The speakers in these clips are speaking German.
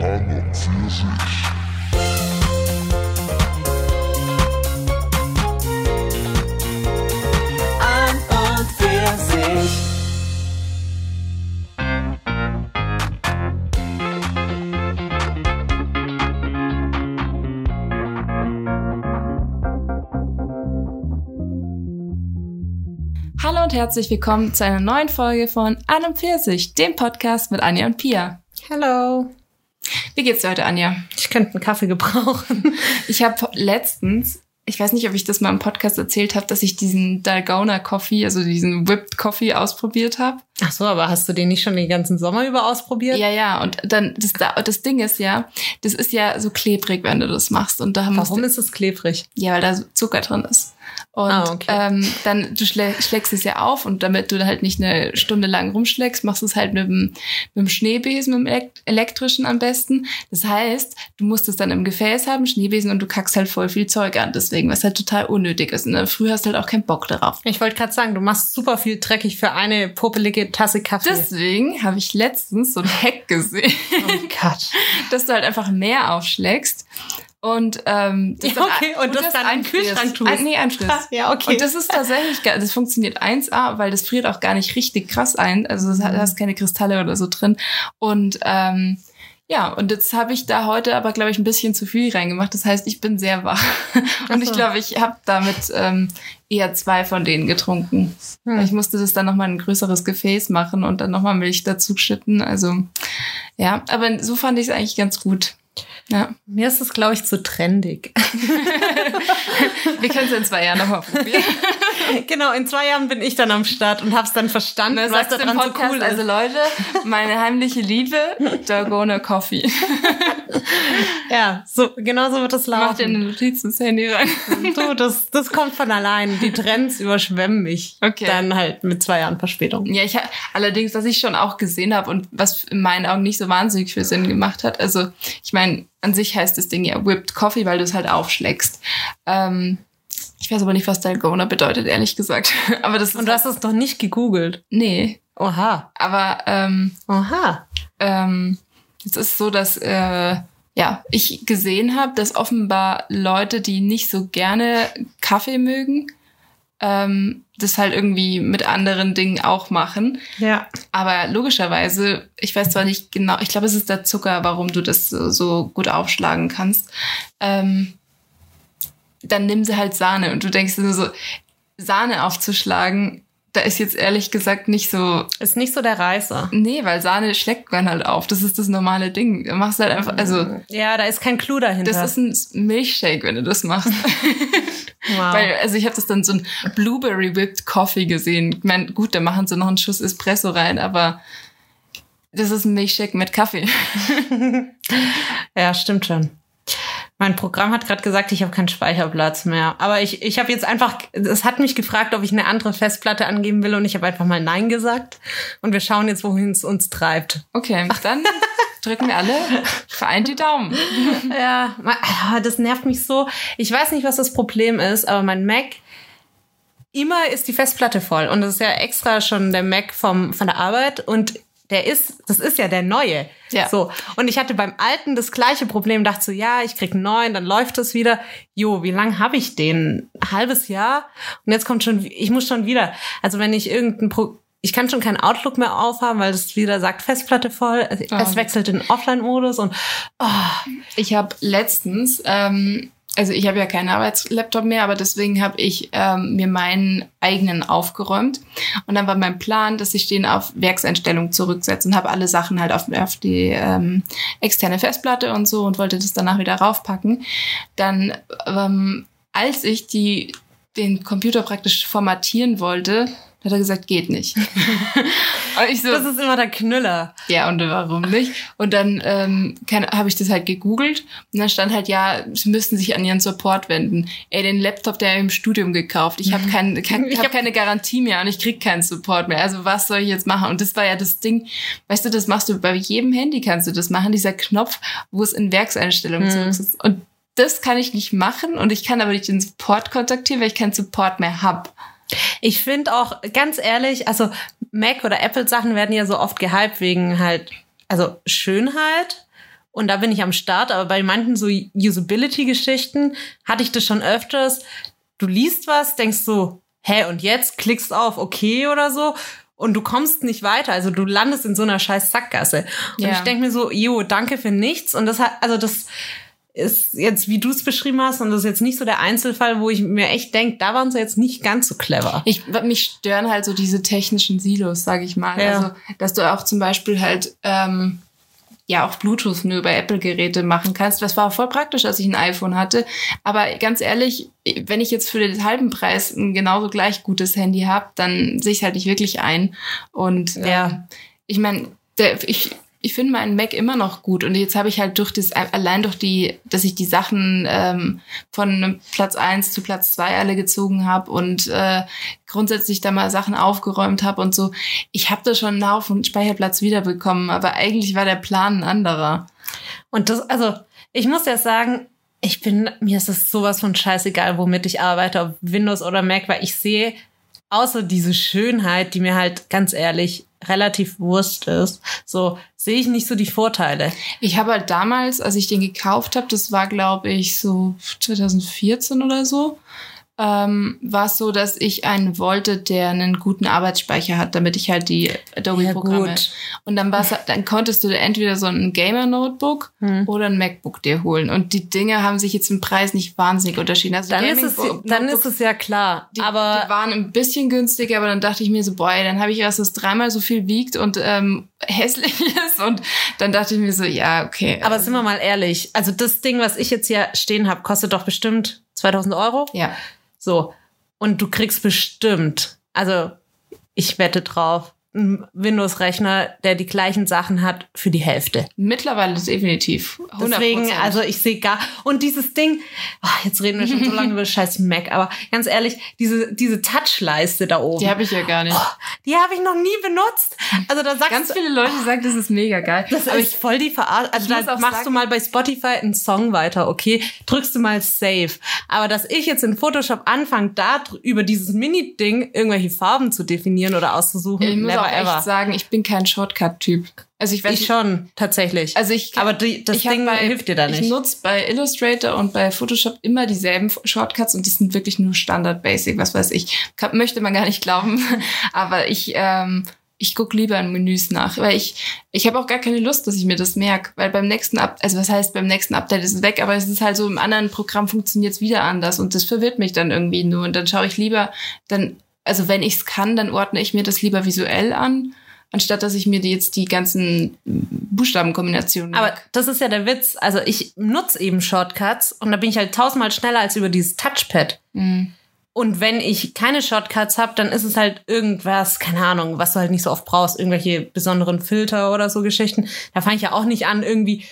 An und für sich. Hallo und herzlich willkommen zu einer neuen Folge von An und Pfirsich, dem Podcast mit Anja und Pia. Hello. Wie geht's dir heute, Anja? Ich könnte einen Kaffee gebrauchen. Ich habe letztens, ich weiß nicht, ob ich das mal im Podcast erzählt habe, dass ich diesen Dalgona Coffee, also diesen Whipped Coffee ausprobiert habe. Ach so, aber hast du den nicht schon den ganzen Sommer über ausprobiert? Ja, ja, und dann das, das Ding ist ja, das ist ja so klebrig, wenn du das machst. Und da haben Warum ist es klebrig? Ja, weil da Zucker drin ist. Und Ah, okay. ähm, dann, du schlä schlägst es ja auf und damit du halt nicht eine Stunde lang rumschlägst, machst du es halt mit dem, mit dem Schneebesen, mit dem elek- elektrischen am besten. Das heißt, du musst es dann im Gefäß haben, Schneebesen, und du kackst halt voll viel Zeug an, deswegen, was halt total unnötig ist. Und dann früh hast du halt auch keinen Bock darauf. Ich wollte gerade sagen, du machst super viel dreckig für eine popelige Tasse Kaffee. Deswegen habe ich letztens so ein Hack gesehen, oh Gott. dass du halt einfach mehr aufschlägst. Und ähm, das Ja, okay, und das dann einfrierst. Kühlschrank tust. Ein, nee, einfrierst. Ja, okay. Und das ist tatsächlich, das funktioniert 1A, weil das friert auch gar nicht richtig krass ein. Also Mhm. du hast keine Kristalle oder so drin. Und ähm, ja, und jetzt habe ich da heute aber, glaube ich, ein bisschen zu viel reingemacht. Das heißt, ich bin sehr wach. Und ich glaube, ich habe damit ähm, eher zwei von denen getrunken. Hm. Ich musste das dann nochmal in ein größeres Gefäß machen und dann nochmal Milch dazu schütten. Also ja, aber so fand ich es eigentlich ganz gut. Ja, Mir ist es, glaube ich, zu trendig. wir können es in zwei Jahren nochmal probieren. genau, in zwei Jahren bin ich dann am Start und hab's dann verstanden, Ne, was daran so Podcast, cool ist. also Leute, meine heimliche Liebe, Dalgona Coffee. ja, so, genau so wird es Mach dir eine laufen. Notiz ins Handy rein. Du, das, das kommt von allein. Die Trends überschwemmen mich. Okay. Dann halt mit zwei Jahren Verspätung. Ja, ich allerdings, was ich schon auch gesehen habe und was in meinen Augen nicht so wahnsinnig viel Sinn gemacht hat. Also, ich meine, an sich heißt das Ding ja Whipped Coffee, weil du es halt aufschlägst. Ähm, ich weiß aber nicht, was Dalgona bedeutet, ehrlich gesagt. Aber das ist Und du hast es doch nicht gegoogelt. nee. Oha. Aber ähm, Oha. ähm, es ist so, dass äh, ja ich gesehen habe, dass offenbar Leute, die nicht so gerne Kaffee mögen, ähm, das halt irgendwie mit anderen Dingen auch machen. Ja. Aber logischerweise, ich weiß zwar nicht genau, ich glaube, es ist der Zucker, warum du das so, so gut aufschlagen kannst. Ähm, dann nimm sie halt Sahne und du denkst dir nur so, Sahne aufzuschlagen, da ist jetzt ehrlich gesagt nicht so Ist nicht so der Reißer. Nee, weil Sahne schlägt man halt auf. Das ist das normale Ding. Du machst halt einfach, also, Ja, da ist kein Clou dahinter. das ist ein Milchshake, wenn du das machst. wow. Weil, also ich habe das dann so ein Blueberry Whipped Coffee gesehen. Ich mein, gut, da machen sie noch einen Schuss Espresso rein, aber das ist ein Milchshake mit Kaffee. ja, stimmt schon. Mein Programm hat gerade gesagt, ich habe keinen Speicherplatz mehr. Aber ich, ich habe jetzt einfach, es hat mich gefragt, ob ich eine andere Festplatte angeben will und ich habe einfach mal Nein gesagt. Und wir schauen jetzt, wohin es uns treibt. Okay, dann drücken wir alle vereint die Daumen. Ja, ah, das nervt mich so. Ich weiß nicht, was das Problem ist, aber mein Mac, immer ist die Festplatte voll. Und das ist ja extra schon der Mac vom, von der Arbeit und der ist, das ist ja der neue. Ja. So. Und ich hatte beim alten das gleiche Problem, dachte so, ja, ich krieg einen neuen, dann läuft das wieder. Jo, wie lang habe ich den? Ein halbes Jahr? Und jetzt kommt schon, ich muss schon wieder. Also wenn ich irgendein Pro ich kann schon keinen Outlook mehr aufhaben, weil es wieder sagt Festplatte voll. Es Ah. wechselt in Offline-Modus und Ich habe letztens, ähm, also ich habe ja keinen Arbeitslaptop mehr, aber deswegen habe ich ähm, mir meinen eigenen aufgeräumt. Und dann war mein Plan, dass ich den auf Werkseinstellung zurücksetze und habe alle Sachen halt auf, auf die ähm, externe Festplatte und so und wollte das danach wieder raufpacken. Dann, ähm, als ich die, den Computer praktisch formatieren wollte, hat er gesagt, geht nicht. und ich so, das ist immer der Knüller. ja, und warum nicht? Und dann ähm, habe ich das halt gegoogelt und dann stand halt, ja, sie müssten sich an ihren Support wenden. Ey, den Laptop, der im Studium gekauft. Ich habe kein, kein, ich Ich hab hab- keine Garantie mehr und ich krieg keinen Support mehr. Also was soll ich jetzt machen? Und das war ja das Ding, weißt du, das machst du bei jedem Handy kannst du das machen, dieser Knopf, wo es in Werkseinstellungen Mhm. ist. Und das kann ich nicht machen und ich kann aber nicht den Support kontaktieren, weil ich keinen Support mehr hab. Ich finde auch, ganz ehrlich, also Mac oder Apple Sachen werden ja so oft gehypt wegen halt, also Schönheit und da bin ich am Start, aber bei manchen so Usability-Geschichten hatte ich das schon öfters. Du liest was, denkst so, hä, und jetzt klickst auf okay oder so und du kommst nicht weiter. Also du landest in so einer scheiß Sackgasse. Und Ja. ich denk mir so, jo, danke für nichts. Und das hat, also das ist jetzt, wie du es beschrieben hast, und das ist jetzt nicht so der Einzelfall, wo ich mir echt denk, da waren sie jetzt nicht ganz so clever. Ich, mich stören halt so diese technischen Silos, sage ich mal. Ja. Also, dass du auch zum Beispiel halt ähm, ja auch Bluetooth nur über Apple-Geräte machen kannst. Das war voll praktisch, als ich ein iPhone hatte. Aber ganz ehrlich, wenn ich jetzt für den halben Preis ein genauso gleich gutes Handy habe, dann sehe ich halt nicht wirklich ein. Und Ja. ich meine, ich, ich finde meinen Mac immer noch gut und jetzt habe ich halt durch das, allein durch die, dass ich die Sachen ähm, von Platz eins zu Platz zwei alle gezogen habe und äh, grundsätzlich da mal Sachen aufgeräumt habe und so. Ich habe da schon einen Haufen Speicherplatz wiederbekommen, aber eigentlich war der Plan ein anderer. Und das, also, ich muss ja sagen, ich bin, mir ist es sowas von scheißegal, womit ich arbeite, ob Windows oder Mac, weil ich sehe, außer diese Schönheit, die mir halt ganz ehrlich relativ Wurst ist, so sehe ich nicht so die Vorteile. Ich habe halt damals, als ich den gekauft habe, das war glaube ich so 2014 oder so, ähm, war es so, dass ich einen wollte, der einen guten Arbeitsspeicher hat, damit ich halt die Adobe-Programme. gut. Und dann dann konntest du entweder so ein Gamer-Notebook Hm. oder ein MacBook dir holen. Und die Dinge haben sich jetzt im Preis nicht wahnsinnig unterschieden. Also Dann ist, es, dann ist es ja klar. die, aber die waren ein bisschen günstiger, aber dann dachte ich mir so, boah, ey, dann habe ich was, das dreimal so viel wiegt und ähm, hässlich ist. Und dann dachte ich mir so, ja, okay. Aber sind wir mal ehrlich, also das Ding, was ich jetzt hier stehen habe, kostet doch bestimmt 2000 Euro. ja. So. Und du kriegst bestimmt, also ich wette drauf, Windows-Rechner, der die gleichen Sachen hat, für die Hälfte. Mittlerweile definitiv. 100%. Deswegen, also ich sehe gar, und dieses Ding, oh, jetzt reden wir schon so lange über scheiß Mac, aber ganz ehrlich, diese, diese Touchleiste da oben, die habe ich ja gar nicht. die habe ich noch nie benutzt. Also da sagst Ganz viele Leute sagen, das ist mega geil. Das aber ist voll die Verarschung. Also Ich da machst sagen- du mal bei Spotify einen Song weiter, okay? Drückst du mal Save. Aber dass ich jetzt in Photoshop anfange, da über dieses Mini-Ding irgendwelche Farben zu definieren oder auszusuchen, ich, ich muss ever. echt sagen, ich bin kein Shortcut-Typ. Also ich weiß ich nicht- schon, tatsächlich. Also ich Aber die, das ich Ding hilft dir da Ich nicht. nutze bei Illustrator und bei Photoshop immer dieselben Shortcuts und die sind wirklich nur Standard Basic, was weiß ich. Kann, möchte man gar nicht glauben. Aber ich, ähm, ich guck lieber in Menüs nach, weil ich, ich habe auch gar keine Lust, dass ich mir das merk, weil beim nächsten Up, also was heißt beim nächsten Update ist es weg, aber es ist halt so im anderen Programm funktioniert es wieder anders und das verwirrt mich dann irgendwie nur und dann schaue ich lieber, dann, also wenn ich es kann, dann ordne ich mir das lieber visuell an, anstatt dass ich mir jetzt die ganzen Buchstabenkombinationen Aber das ist ja der Witz. Also ich nutze eben Shortcuts und da bin ich halt tausendmal schneller als über dieses Touchpad. Mhm. Und wenn ich keine Shortcuts habe, dann ist es halt irgendwas, keine Ahnung, was du halt nicht so oft brauchst, irgendwelche besonderen Filter oder so Geschichten. Da fange ich ja auch nicht an, irgendwie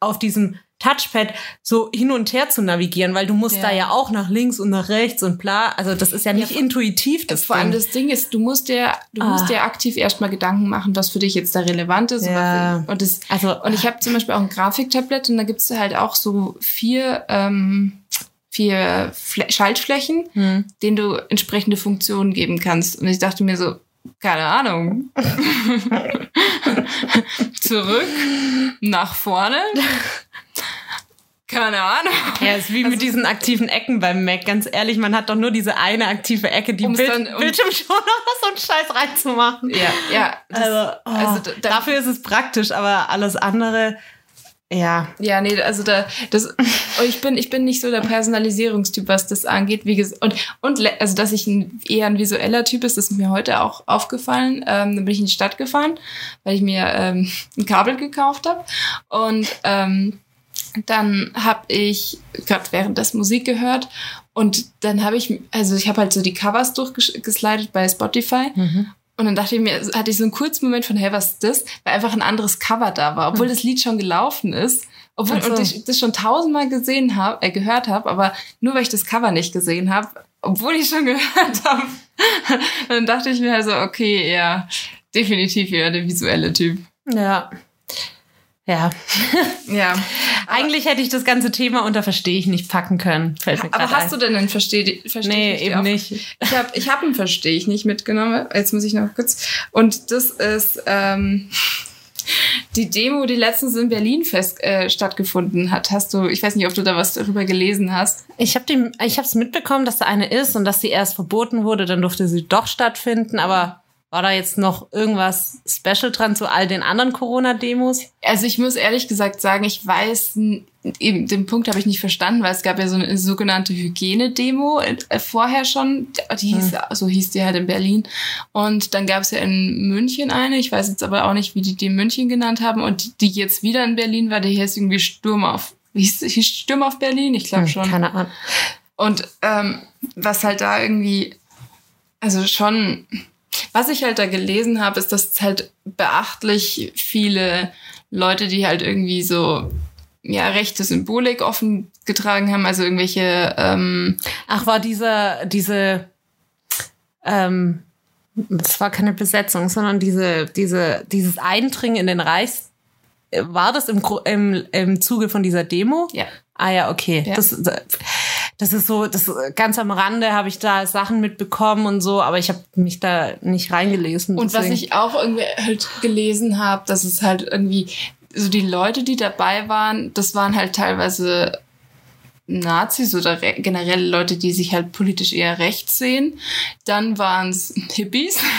auf diesem Touchpad so hin und her zu navigieren, weil du musst Ja. da ja auch nach links und nach rechts und bla. Also das ist ja nicht vor- intuitiv, das Vor allem Ding. das Ding ist, du musst dir, du Ah. musst dir aktiv erstmal Gedanken machen, was für dich jetzt da relevant ist. und Ja. Und, das, Also- und ich habe zum Beispiel auch ein Grafiktablett und da gibt's halt auch so vier, ähm, vier Fle Schaltflächen, Hm. denen du entsprechende Funktionen geben kannst. Und ich dachte mir so, keine Ahnung. Zurück, nach vorne. Keine Ahnung. Ja, ist wie mit diesen aktiven Ecken beim Mac. Ganz ehrlich, man hat doch nur diese eine aktive Ecke, die Bild, dann- um- Bildschirmschoner so einen Scheiß reinzumachen. Ja, ja. Das, Also, oh, also da- da- dafür ist es praktisch, aber alles andere, ja. Ja, nee, also da das und ich bin ich bin nicht so der Personalisierungstyp, was das angeht, wie gesagt und und also dass ich ein, eher ein visueller Typ ist, ist mir heute auch aufgefallen. Ähm, dann bin ich in die Stadt gefahren, weil ich mir ähm, ein Kabel gekauft habe und ähm, dann habe ich gerade währenddessen Musik gehört und dann habe ich also ich habe halt so die Covers durchgeslidet bei Spotify und dann dachte ich mir, hatte ich so einen kurzen Moment von, hey, was ist das? Weil einfach ein anderes Cover da war, obwohl das Lied schon gelaufen ist. Obwohl Ach so. und ich das schon tausendmal gesehen habe, äh, gehört habe, aber nur weil ich das Cover nicht gesehen habe, obwohl ich schon gehört habe. dann dachte ich mir also, okay, ja, definitiv eher der visuelle Typ. Ja. Ja. Ja. Eigentlich hätte ich das ganze Thema unter Verstehe ich nicht packen können. Aber hast ein. du denn einen Versteh, versteh Nee, ich nicht eben auf- nicht. Ich habe ich hab einen Versteh ich nicht mitgenommen. Jetzt muss ich noch kurz. Und das ist, ähm, die Demo, die letztens in Berlin fest äh, stattgefunden hat, hast du, ich weiß nicht, ob du da was darüber gelesen hast. Ich habe es mitbekommen, dass da eine ist und dass sie erst verboten wurde, dann durfte sie doch stattfinden, aber war da jetzt noch irgendwas special dran zu all den anderen Corona-Demos? Also ich muss ehrlich gesagt sagen, ich weiß, eben den Punkt habe ich nicht verstanden, weil es gab ja so eine sogenannte Hygienedemo äh, vorher schon, die hieß, hm. so hieß die halt in Berlin. Und dann gab es ja in München eine, ich weiß jetzt aber auch nicht, wie die die in München genannt haben und die jetzt wieder in Berlin war, die hieß irgendwie Sturm auf, hieß, hieß Sturm auf Berlin, ich glaube hm, schon. Keine Ahnung. Und ähm, was halt da irgendwie, also schon was ich halt da gelesen habe, ist, dass es halt beachtlich viele Leute, die halt irgendwie so ja rechte Symbolik offen getragen haben, also irgendwelche. Ähm Ach, war dieser diese ähm, das war keine Besetzung, sondern diese diese dieses Eindringen in den Reichs war das im, im, im Zuge von dieser Demo? Ja. Ah ja, okay. Ja. Das, das ist so, das ganz am Rande habe ich da Sachen mitbekommen und so, aber ich habe mich da nicht reingelesen. Und deswegen. was ich auch irgendwie halt gelesen habe, dass es halt irgendwie so die Leute, die dabei waren, das waren halt teilweise Nazis oder generell Leute, die sich halt politisch eher rechts sehen. Dann waren es Hippies.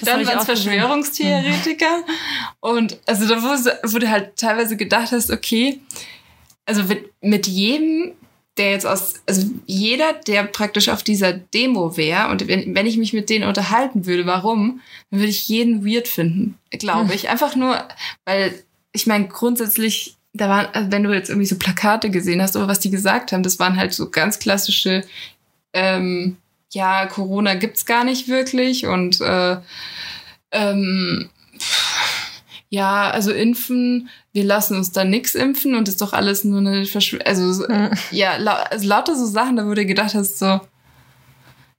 Das dann waren es Verschwörungstheoretiker. Und also da wurde, wurde halt teilweise gedacht, dass okay, also mit jedem der jetzt aus, also jeder, der praktisch auf dieser Demo wäre und wenn, wenn ich mich mit denen unterhalten würde, warum, dann würde ich jeden weird finden, glaube hm. ich. Einfach nur, weil ich meine, grundsätzlich, da waren, also wenn du jetzt irgendwie so Plakate gesehen hast oder was die gesagt haben, das waren halt so ganz klassische, ähm, ja, Corona gibt's gar nicht wirklich und äh, ähm, ja, also impfen, wir lassen uns da nix impfen und ist doch alles nur eine Verschwörung. Also, mhm. ja, la also lauter so Sachen, da wurde gedacht hast, so.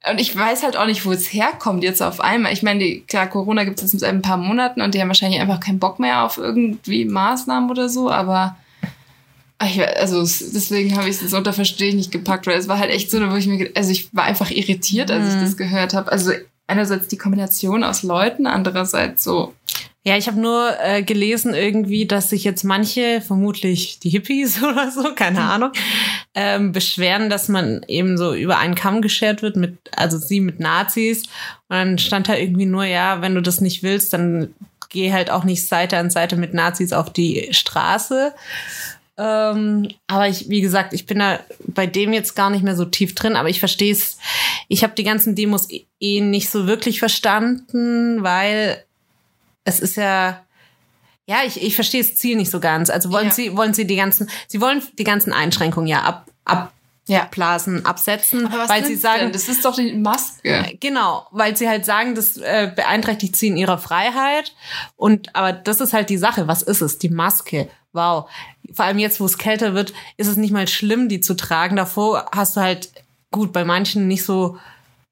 Und ich weiß halt auch nicht, wo es herkommt jetzt auf einmal. Ich meine, klar, Corona gibt es jetzt seit ein paar Monaten und die haben wahrscheinlich einfach keinen Bock mehr auf irgendwie Maßnahmen oder so, aber ich, also deswegen habe ich es unter Verstehen nicht gepackt, weil es war halt echt so, wo ich mir, also ich war einfach irritiert, als ich mhm. das gehört habe. Also einerseits die Kombination aus Leuten, andererseits so ja, ich habe nur äh, gelesen irgendwie, dass sich jetzt manche, vermutlich die Hippies oder so, keine hm. Ahnung, ähm, beschweren, dass man eben so über einen Kamm geschert wird, mit, also sie mit Nazis. Und dann stand da irgendwie nur, ja, wenn du das nicht willst, dann geh halt auch nicht Seite an Seite mit Nazis auf die Straße. Ähm, aber ich, wie gesagt, ich bin da bei dem jetzt gar nicht mehr so tief drin, aber ich verstehe es. Ich habe die ganzen Demos eh nicht so wirklich verstanden, weil es ist ja, ja, ich, ich verstehe das Ziel nicht so ganz. Also wollen ja. Sie, wollen Sie die ganzen, Sie wollen die ganzen Einschränkungen ja ab, ab, ja. Blasen, absetzen, weil sie sagen, denn? das ist doch die Maske. Genau, weil sie halt sagen, das äh, beeinträchtigt sie in ihrer Freiheit. Und aber das ist halt die Sache. Was ist es? Die Maske. Wow. Vor allem jetzt, wo es kälter wird, ist es nicht mal schlimm, die zu tragen. Davor hast du halt gut bei manchen nicht so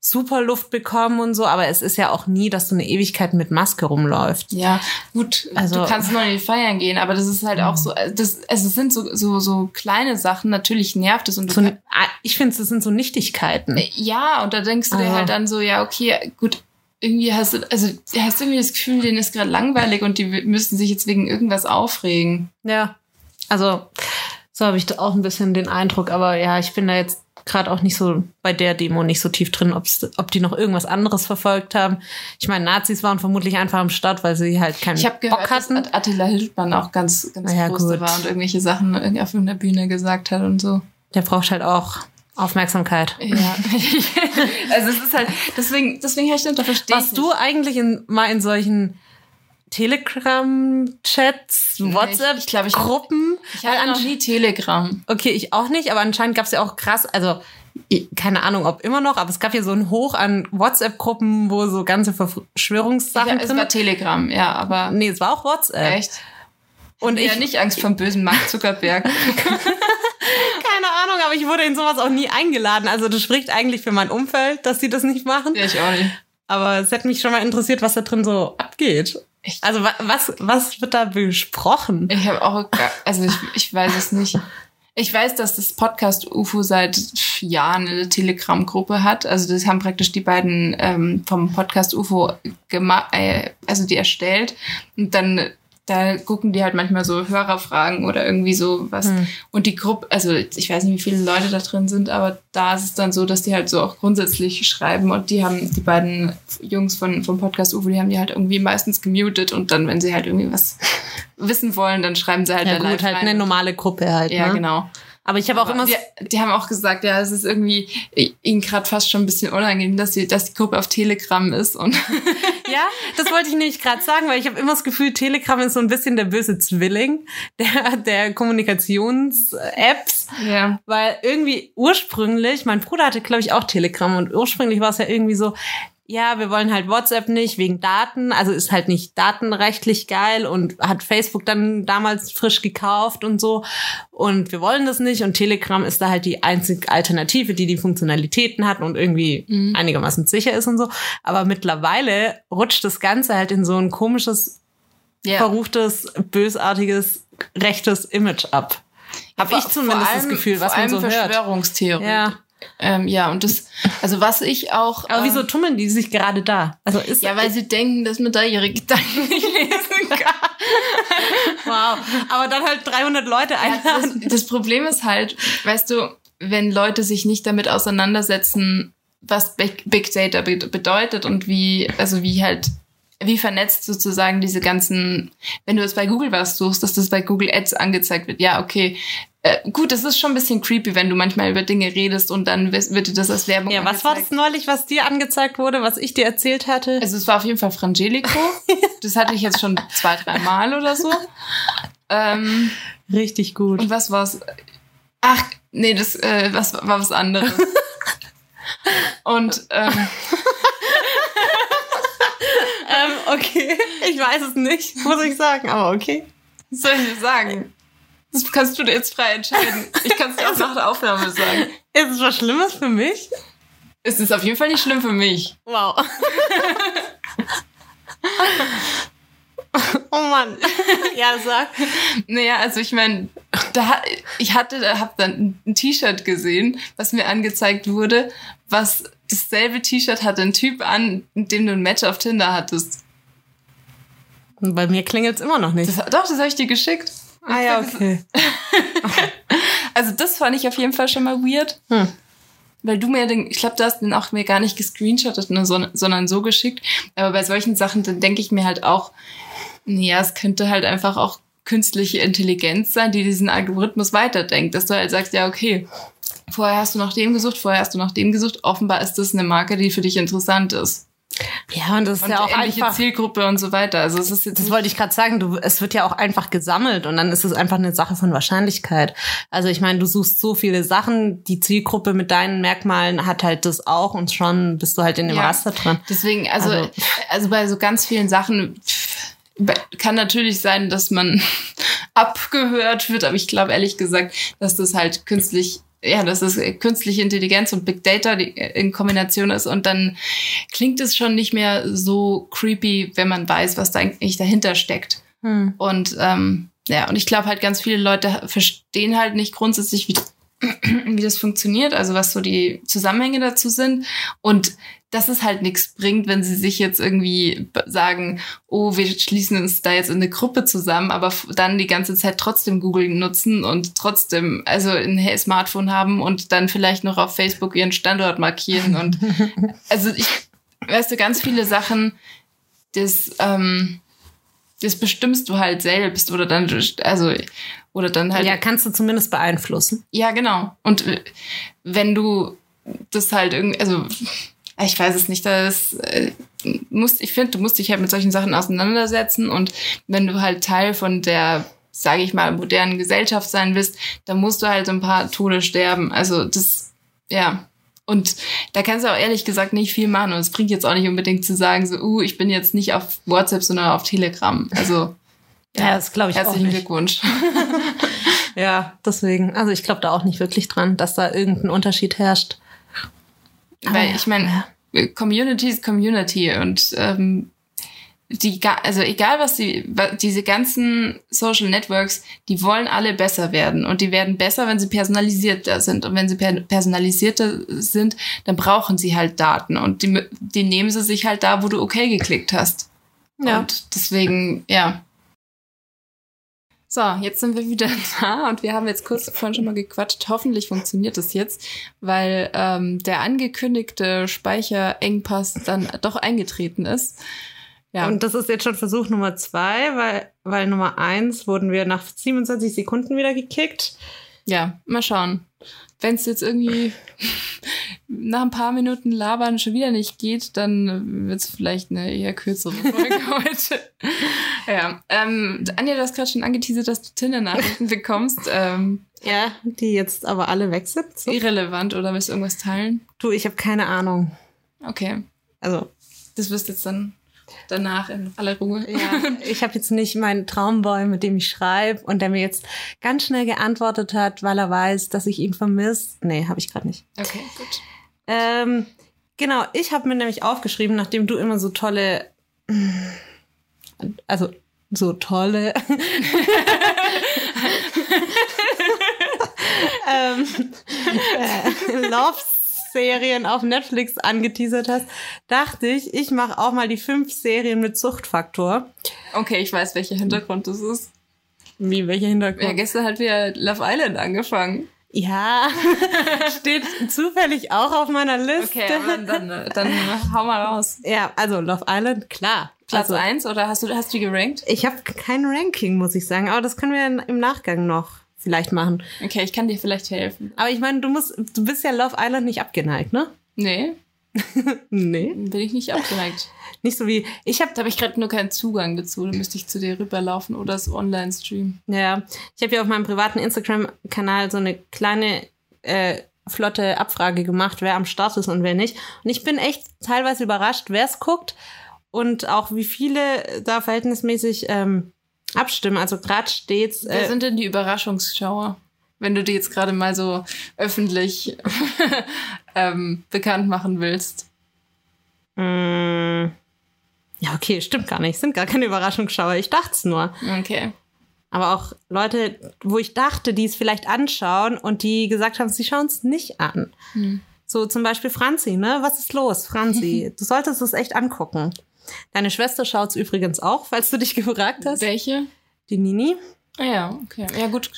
super Luft bekommen und so, aber es ist ja auch nie, dass du eine Ewigkeit mit Maske rumläuft. Ja, gut, also, du kannst nur in die Feiern gehen, aber das ist halt auch so, äh, das, also es sind so, so, so kleine Sachen, natürlich nervt es und so, ah, ich finde, es sind so Nichtigkeiten. Äh, ja, und da denkst du also. dir halt dann so, ja, okay, gut, irgendwie hast du, also hast irgendwie das Gefühl, denen ist gerade langweilig und die müssen sich jetzt wegen irgendwas aufregen. Ja, also so habe ich auch ein bisschen den Eindruck, aber ja, ich bin da jetzt gerade auch nicht so bei der Demo nicht so tief drin, ob die noch irgendwas anderes verfolgt haben. Ich meine, Nazis waren vermutlich einfach am Start, weil sie halt keinen ich Bock gehört, hatten. Dass Attila Hildmann auch ganz, ganz ja, groß war und irgendwelche Sachen auf der Bühne gesagt hat und so. Der braucht halt auch Aufmerksamkeit. Ja. also es ist halt, deswegen, deswegen habe ich das verstehen. Warst du eigentlich in, mal in solchen Telegram-Chats, WhatsApp-Gruppen. Ich, ich, hatte noch nie Telegram. Okay, ich auch nicht, aber anscheinend gab es ja auch krass, also keine Ahnung, ob immer noch, aber es gab ja so ein Hoch an WhatsApp-Gruppen, wo so ganze Verschwörungssachen ja, es war Telegram, ja, aber. Nee, es war auch WhatsApp. Echt? Und ich, ich ja nicht Angst vom bösen Mark Zuckerberg. Keine Ahnung, aber ich wurde in sowas auch nie eingeladen. Also das spricht eigentlich für mein Umfeld, dass sie das nicht machen. Ja, ich auch nicht. Aber es hätte mich schon mal interessiert, was da drin so abgeht. Echt? Also was, was wird da besprochen? Ich habe auch, also ich, ich weiß es nicht. Ich weiß, dass das Podcast UFO seit Jahren eine Telegram-Gruppe hat. Also das haben praktisch die beiden ähm, vom Podcast UFO gemacht, äh, also die erstellt. Und dann da gucken die halt manchmal so Hörerfragen oder irgendwie so was. Hm. Und die Gruppe, also ich weiß nicht, wie viele Leute da drin sind, aber da ist es dann so, dass die halt so auch grundsätzlich schreiben und die haben, die beiden Jungs von, vom Podcast UFO, die haben die halt irgendwie meistens gemutet und dann, wenn sie halt irgendwie was wissen wollen, dann schreiben sie halt Ja da gut, halt eine normale Gruppe halt. Ja, ne? genau. Aber ich habe auch immer die, die haben auch gesagt, ja, es ist irgendwie ihnen gerade fast schon ein bisschen unangenehm, dass die, dass die Gruppe auf Telegram ist und Ja, das wollte ich nämlich gerade sagen, weil ich habe immer das Gefühl, Telegram ist so ein bisschen der böse Zwilling der, der Kommunikations-Apps. ja. Weil irgendwie ursprünglich, mein Bruder hatte, glaube ich, auch Telegram und ursprünglich war es ja irgendwie so, ja, wir wollen halt WhatsApp nicht wegen Daten, also ist halt nicht datenrechtlich geil und hat Facebook dann damals frisch gekauft und so und wir wollen das nicht und Telegram ist da halt die einzige Alternative, die die Funktionalitäten hat und irgendwie einigermaßen sicher ist und so. Aber mittlerweile rutscht das Ganze halt in so ein komisches, ja. verruchtes, bösartiges, rechtes Image ab. Habe ich zumindest vor das allem- Gefühl, was man so allem hört. Verschwörungstheorie. Ja. Ähm, ja, und das, also was ich auch. Aber ähm, wieso tummeln die sich gerade da? Also ist Ja, weil sie denken, dass man da ihre Gedanken nicht lesen kann. wow. Aber dann halt 300 Leute Das, einladen. das Problem ist halt, weißt du, wenn Leute sich nicht damit auseinandersetzen, was Big, Data be- bedeutet und wie, also wie halt, wie vernetzt sozusagen diese ganzen, wenn du jetzt bei Google was suchst, dass das bei Google Ads angezeigt wird. Ja, okay. Äh, gut, das ist schon ein bisschen creepy, wenn du manchmal über Dinge redest und dann wird dir das als Werbung Ja, was war das angezeigt. neulich, was dir angezeigt wurde, was ich dir erzählt hatte? Also es war auf jeden Fall Frangelico. Das hatte ich jetzt schon zwei, drei Mal oder so. Ähm, Richtig gut. und was war's? Ach, nee, das äh, was, war was anderes. Und ähm, Ähm, okay. Ich weiß es nicht, muss ich sagen, aber okay. was soll ich dir sagen? Das kannst du dir jetzt frei entscheiden. Ich kann es dir auch nach der Aufnahme sagen. Ist es was Schlimmes für mich? Es ist auf jeden Fall nicht schlimm für mich. Wow. oh Mann. Ja, sag. Naja, also ich meine, da, hat- ich hatte, da hab dann ein T-Shirt gesehen, was mir angezeigt wurde, was dasselbe T-Shirt hatte ein Typ an, mit dem du ein Match auf Tinder hattest. Bei mir klingelt es immer noch nicht. Das, doch, das habe ich dir geschickt. Ah ja, okay. Also das fand ich auf jeden Fall schon mal weird. Hm. Weil du mir den, ich glaube, du hast den auch mir gar nicht gescreenshottet, so- sondern so geschickt. Aber bei solchen Sachen, dann denke ich mir halt auch, ja, es könnte halt einfach auch künstliche Intelligenz sein, die diesen Algorithmus weiterdenkt. Dass du halt sagst, ja, okay, vorher hast du nach dem gesucht, vorher hast du nach dem gesucht. Offenbar ist das eine Marke, die für dich interessant ist. Ja, und das ist Und ja auch ähnliche einfach. Zielgruppe und so weiter. Also es ist jetzt Das wollte ich gerade sagen, du, es wird ja auch einfach gesammelt und dann ist es einfach eine Sache von Wahrscheinlichkeit. Also ich meine, du suchst so viele Sachen, die Zielgruppe mit deinen Merkmalen hat halt das auch und schon bist du halt in dem Ja. Raster drin. Deswegen, also, Also- also, bei so ganz vielen Sachen kann natürlich sein, dass man abgehört wird, aber ich glaube ehrlich gesagt, dass das halt künstlich, ja, dass das künstliche Intelligenz und Big Data die in Kombination ist und dann klingt es schon nicht mehr so creepy, wenn man weiß, was da eigentlich dahinter steckt. Hm. Und ähm, ja, und ich glaube halt ganz viele Leute verstehen halt nicht grundsätzlich, wie, wie das funktioniert, also was so die Zusammenhänge dazu sind. Und dass es halt nichts bringt, wenn sie sich jetzt irgendwie sagen, oh, wir schließen uns da jetzt in eine Gruppe zusammen, aber dann die ganze Zeit trotzdem Google nutzen und trotzdem also ein Smartphone haben und dann vielleicht noch auf Facebook ihren Standort markieren. Und also ich, weißt du, ganz viele Sachen, das, ähm, das bestimmst du halt selbst oder dann, also, oder dann halt Ja, kannst du zumindest beeinflussen. ja, genau. Und äh, wenn du das halt irgendwie, also ich weiß es nicht, das äh, musst, ich finde, du musst dich halt mit solchen Sachen auseinandersetzen und wenn du halt Teil von der, sage ich mal, modernen Gesellschaft sein willst, dann musst du halt ein paar Tode sterben. Also das, ja. Und da kannst du auch ehrlich gesagt nicht viel machen. Und es bringt jetzt auch nicht unbedingt zu sagen, so, uh, ich bin jetzt nicht auf WhatsApp, sondern auf Telegram. Also, Ja, das glaube ich auch herzlichen nicht. Glückwunsch. Ja, deswegen. Also ich glaube da auch nicht wirklich dran, dass da irgendein Unterschied herrscht. Aber Weil ja, ich meine, Community ist Community und ähm, die, also egal was die, diese ganzen Social Networks, die wollen alle besser werden und die werden besser, wenn sie personalisierter sind und wenn sie per personalisierter sind, dann brauchen sie halt Daten und die, die nehmen sie sich halt da, wo du okay geklickt hast. Ja. Und deswegen, ja, So, jetzt sind wir wieder da und wir haben jetzt kurz vorhin schon mal gequatscht. Hoffentlich funktioniert es jetzt, weil ähm, der angekündigte Speicherengpass dann doch eingetreten ist. Ja, Und das ist jetzt schon Versuch Nummer zwei, weil, weil Nummer eins wurden wir nach 27 Sekunden wieder gekickt. ja, mal schauen. Wenn es jetzt irgendwie nach ein paar Minuten Labern schon wieder nicht geht, dann wird es vielleicht eine eher kürzere Folge heute. Ja, ähm, Anja, du hast gerade schon angeteasert, dass du Tinder-Nachrichten bekommst. Ähm, Ja, die jetzt aber alle weg sind. So. irrelevant oder willst du irgendwas teilen? Du, ich habe keine Ahnung. Okay, Also, das wirst du jetzt dann danach in aller Ruhe. ja, ich habe jetzt nicht meinen Traumboy, mit dem ich schreibe und der mir jetzt ganz schnell geantwortet hat, weil er weiß, dass ich ihn vermisse. Nee, habe ich gerade nicht. Okay, gut. Ähm, genau, ich habe mir nämlich aufgeschrieben, nachdem du immer so tolle, also so tolle ähm, äh, Love-Serien auf Netflix angeteasert hast, dachte ich, ich mache auch mal die fünf Serien mit Suchtfaktor. Okay, ich weiß, welcher Hintergrund das ist. Wie, welcher Hintergrund? Ja, gestern hat wieder Love Island angefangen. Ja, steht zufällig auch auf meiner Liste. Okay, dann, dann, dann hau mal raus. Ja, also Love Island, klar. Platz also, eins oder hast du, hast du die gerankt? Ich habe kein Ranking, muss ich sagen, aber das können wir im Nachgang noch vielleicht machen. Okay, ich kann dir vielleicht helfen. Aber ich meine, du musst, du bist ja Love Island nicht abgeneigt, ne? Nee, Nee. bin ich nicht abgeneigt. Nicht so wie, ich habe, Da habe ich gerade nur keinen Zugang dazu. Da müsste ich zu dir rüberlaufen oder es online streamen. ja, ich habe ja auf meinem privaten Instagram-Kanal so eine kleine äh, flotte Abfrage gemacht, wer am Start ist und wer nicht. Und ich bin echt teilweise überrascht, wer es guckt und auch wie viele da verhältnismäßig ähm, abstimmen. Also gerade steht's. Wer Äh, sind denn die Überraschungsschauer? Wenn du die jetzt gerade mal so öffentlich ähm, bekannt machen willst. mh, ja, okay, stimmt gar nicht. Sind gar keine Überraschungsschauer. Ich dachte es nur. Okay. Aber auch Leute, wo ich dachte, die es vielleicht anschauen und die gesagt haben, sie schauen es nicht an. So zum Beispiel Franzi, ne? Was ist los, Franzi? du solltest es echt angucken. Deine Schwester schaut es übrigens auch, falls du dich gefragt hast. Welche? Die Nini. Ah ja, okay. Ja gut,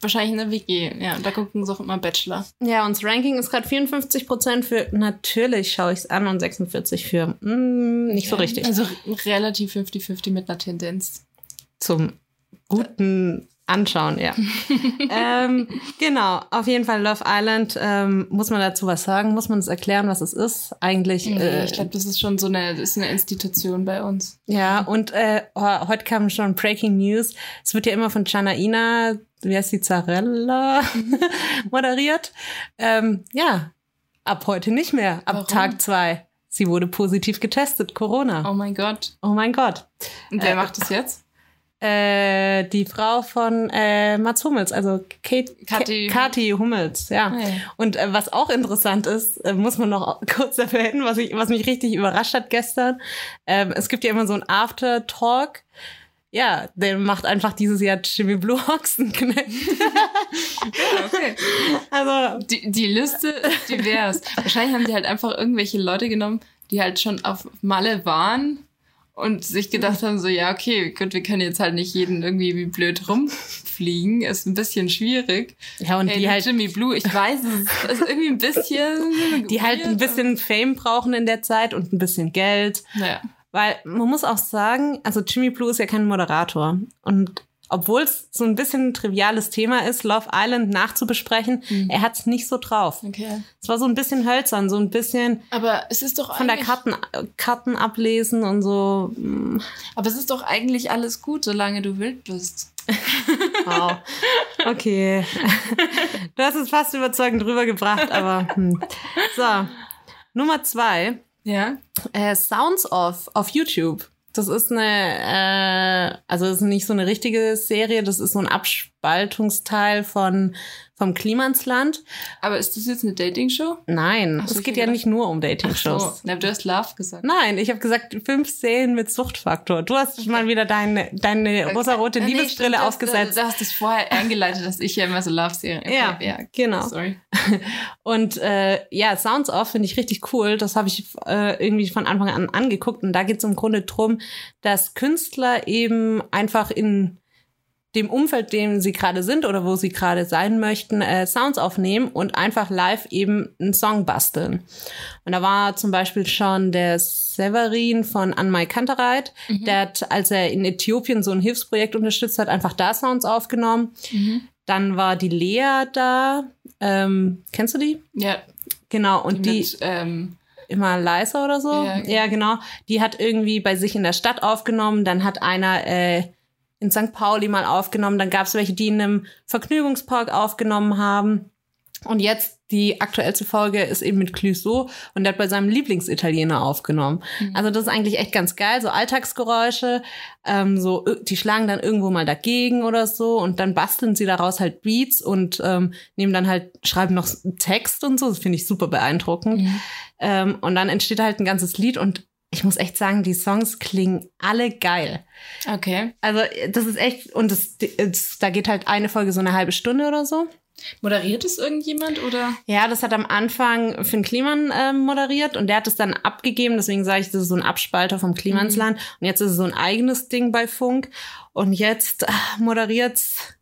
wahrscheinlich in der WG. Ja, da gucken sie auch immer Bachelor. Ja, und das Ranking ist gerade 54 Prozent für natürlich schaue ich es an und 46 für mm, nicht so richtig. Also relativ 50-50 mit einer Tendenz. zum guten Anschauen, ja. ähm, genau, auf jeden Fall Love Island. Ähm, muss man dazu was sagen? Muss man es erklären, was es ist? Eigentlich, Nee, äh, ich glaube, das ist schon so eine, ist eine Institution bei uns. ja. Und äh, heute kam schon Breaking News. Es wird ja immer von Janaina, wie heißt die, Zarella, moderiert. Ähm, ja, ab heute nicht mehr, ab Warum? Tag zwei. Sie wurde positiv getestet, Corona. Oh mein Gott. Oh mein Gott. Und wer Äh, macht das jetzt? Äh, die Frau von äh, Mats Hummels, also Kate, Kathi- Ka- Kathi Hummels, ja. Ja. Und äh, was auch interessant ist, äh, muss man noch kurz erwähnen, was, ich, was mich richtig überrascht hat gestern. Ähm, es gibt ja immer so einen After-Talk. Ja, der macht einfach dieses Jahr Jimmy Blue Ochsenknecht. Okay. Also, Die, die Liste ist divers. Wahrscheinlich haben die halt einfach irgendwelche Leute genommen, die halt schon auf Malle waren und sich gedacht haben, so, ja, okay, gut, wir können jetzt halt nicht jeden irgendwie wie blöd rumfliegen. Ist ein bisschen schwierig. ja, und Ey, die halt, Jimmy Blue, ich weiß, es ist irgendwie ein bisschen. die halt ein bisschen Fame brauchen in der Zeit und ein bisschen Geld. Naja. Weil man muss auch sagen, also Jimmy Blue ist ja kein Moderator. Und obwohl es so ein bisschen ein triviales Thema ist, Love Island nachzubesprechen, er hat es nicht so drauf. Okay. Es war so ein bisschen hölzern, so ein bisschen Aber es ist doch von der Karten, Karten ablesen und so. mm, Aber es ist doch eigentlich alles gut, solange du wild bist. Wow. Okay. Du hast es fast überzeugend rübergebracht, aber hm. so. Nummer zwei. Ja. Äh, Sounds of auf YouTube. Das ist eine, äh, also das ist nicht so eine richtige Serie, das ist so ein Abspaltungsteil von vom Klimansland. Aber ist das jetzt eine Dating-Show? Nein, Ach so, es geht ja gedacht- nicht nur um So. Dating-Shows. Na, du hast Love gesagt. Nein, ich habe gesagt, fünf Serien mit Suchtfaktor. Du hast mal wieder deine, deine rosarote Äh, nee, Liebesbrille stimmt, du hast- aufgesetzt. Du, du hast es vorher eingeleitet, dass ich ja immer so Love-Serien. Okay, Ja, ja, genau. Sorry. Und äh, ja, Sounds Off finde ich richtig cool. Das habe ich äh, irgendwie von Anfang an angeguckt. Und da geht es im Grunde drum, dass Künstler eben einfach in dem Umfeld, dem sie gerade sind oder wo sie gerade sein möchten, äh, Sounds aufnehmen und einfach live eben einen Song basteln. Und da war zum Beispiel schon der Severin von Anmai Kantereit, der hat, als er in Äthiopien so ein Hilfsprojekt unterstützt hat, einfach da Sounds aufgenommen. Dann war die Lea da. Ähm, kennst du die? Ja, Genau. Und die, mit, ähm, immer leiser oder so. Ja, Ja, genau. genau. Die hat irgendwie bei sich in der Stadt aufgenommen. Dann hat einer äh, in St. Pauli mal aufgenommen. Dann gab es welche, die in einem Vergnügungspark aufgenommen haben. Und jetzt die aktuellste Folge ist eben mit Clouseau und der hat bei seinem Lieblingsitaliener aufgenommen. Also das ist eigentlich echt ganz geil, so Alltagsgeräusche, ähm, so äh, die schlagen dann irgendwo mal dagegen oder so und dann basteln sie daraus halt Beats und ähm, nehmen dann halt schreiben noch Text und so. Das finde ich super beeindruckend. Ähm, und dann entsteht halt ein ganzes Lied und ich muss echt sagen, die Songs klingen alle geil. okay. Also das ist echt und das, das da geht halt eine Folge so eine halbe Stunde oder so. Moderiert es irgendjemand oder? Ja, das hat am Anfang Finn Kliman ähm, moderiert und der hat es dann abgegeben. Deswegen sage ich, das ist so ein Abspalter vom Klimansland. Und jetzt ist es so ein eigenes Ding bei Funk. Und jetzt ah, moderiert's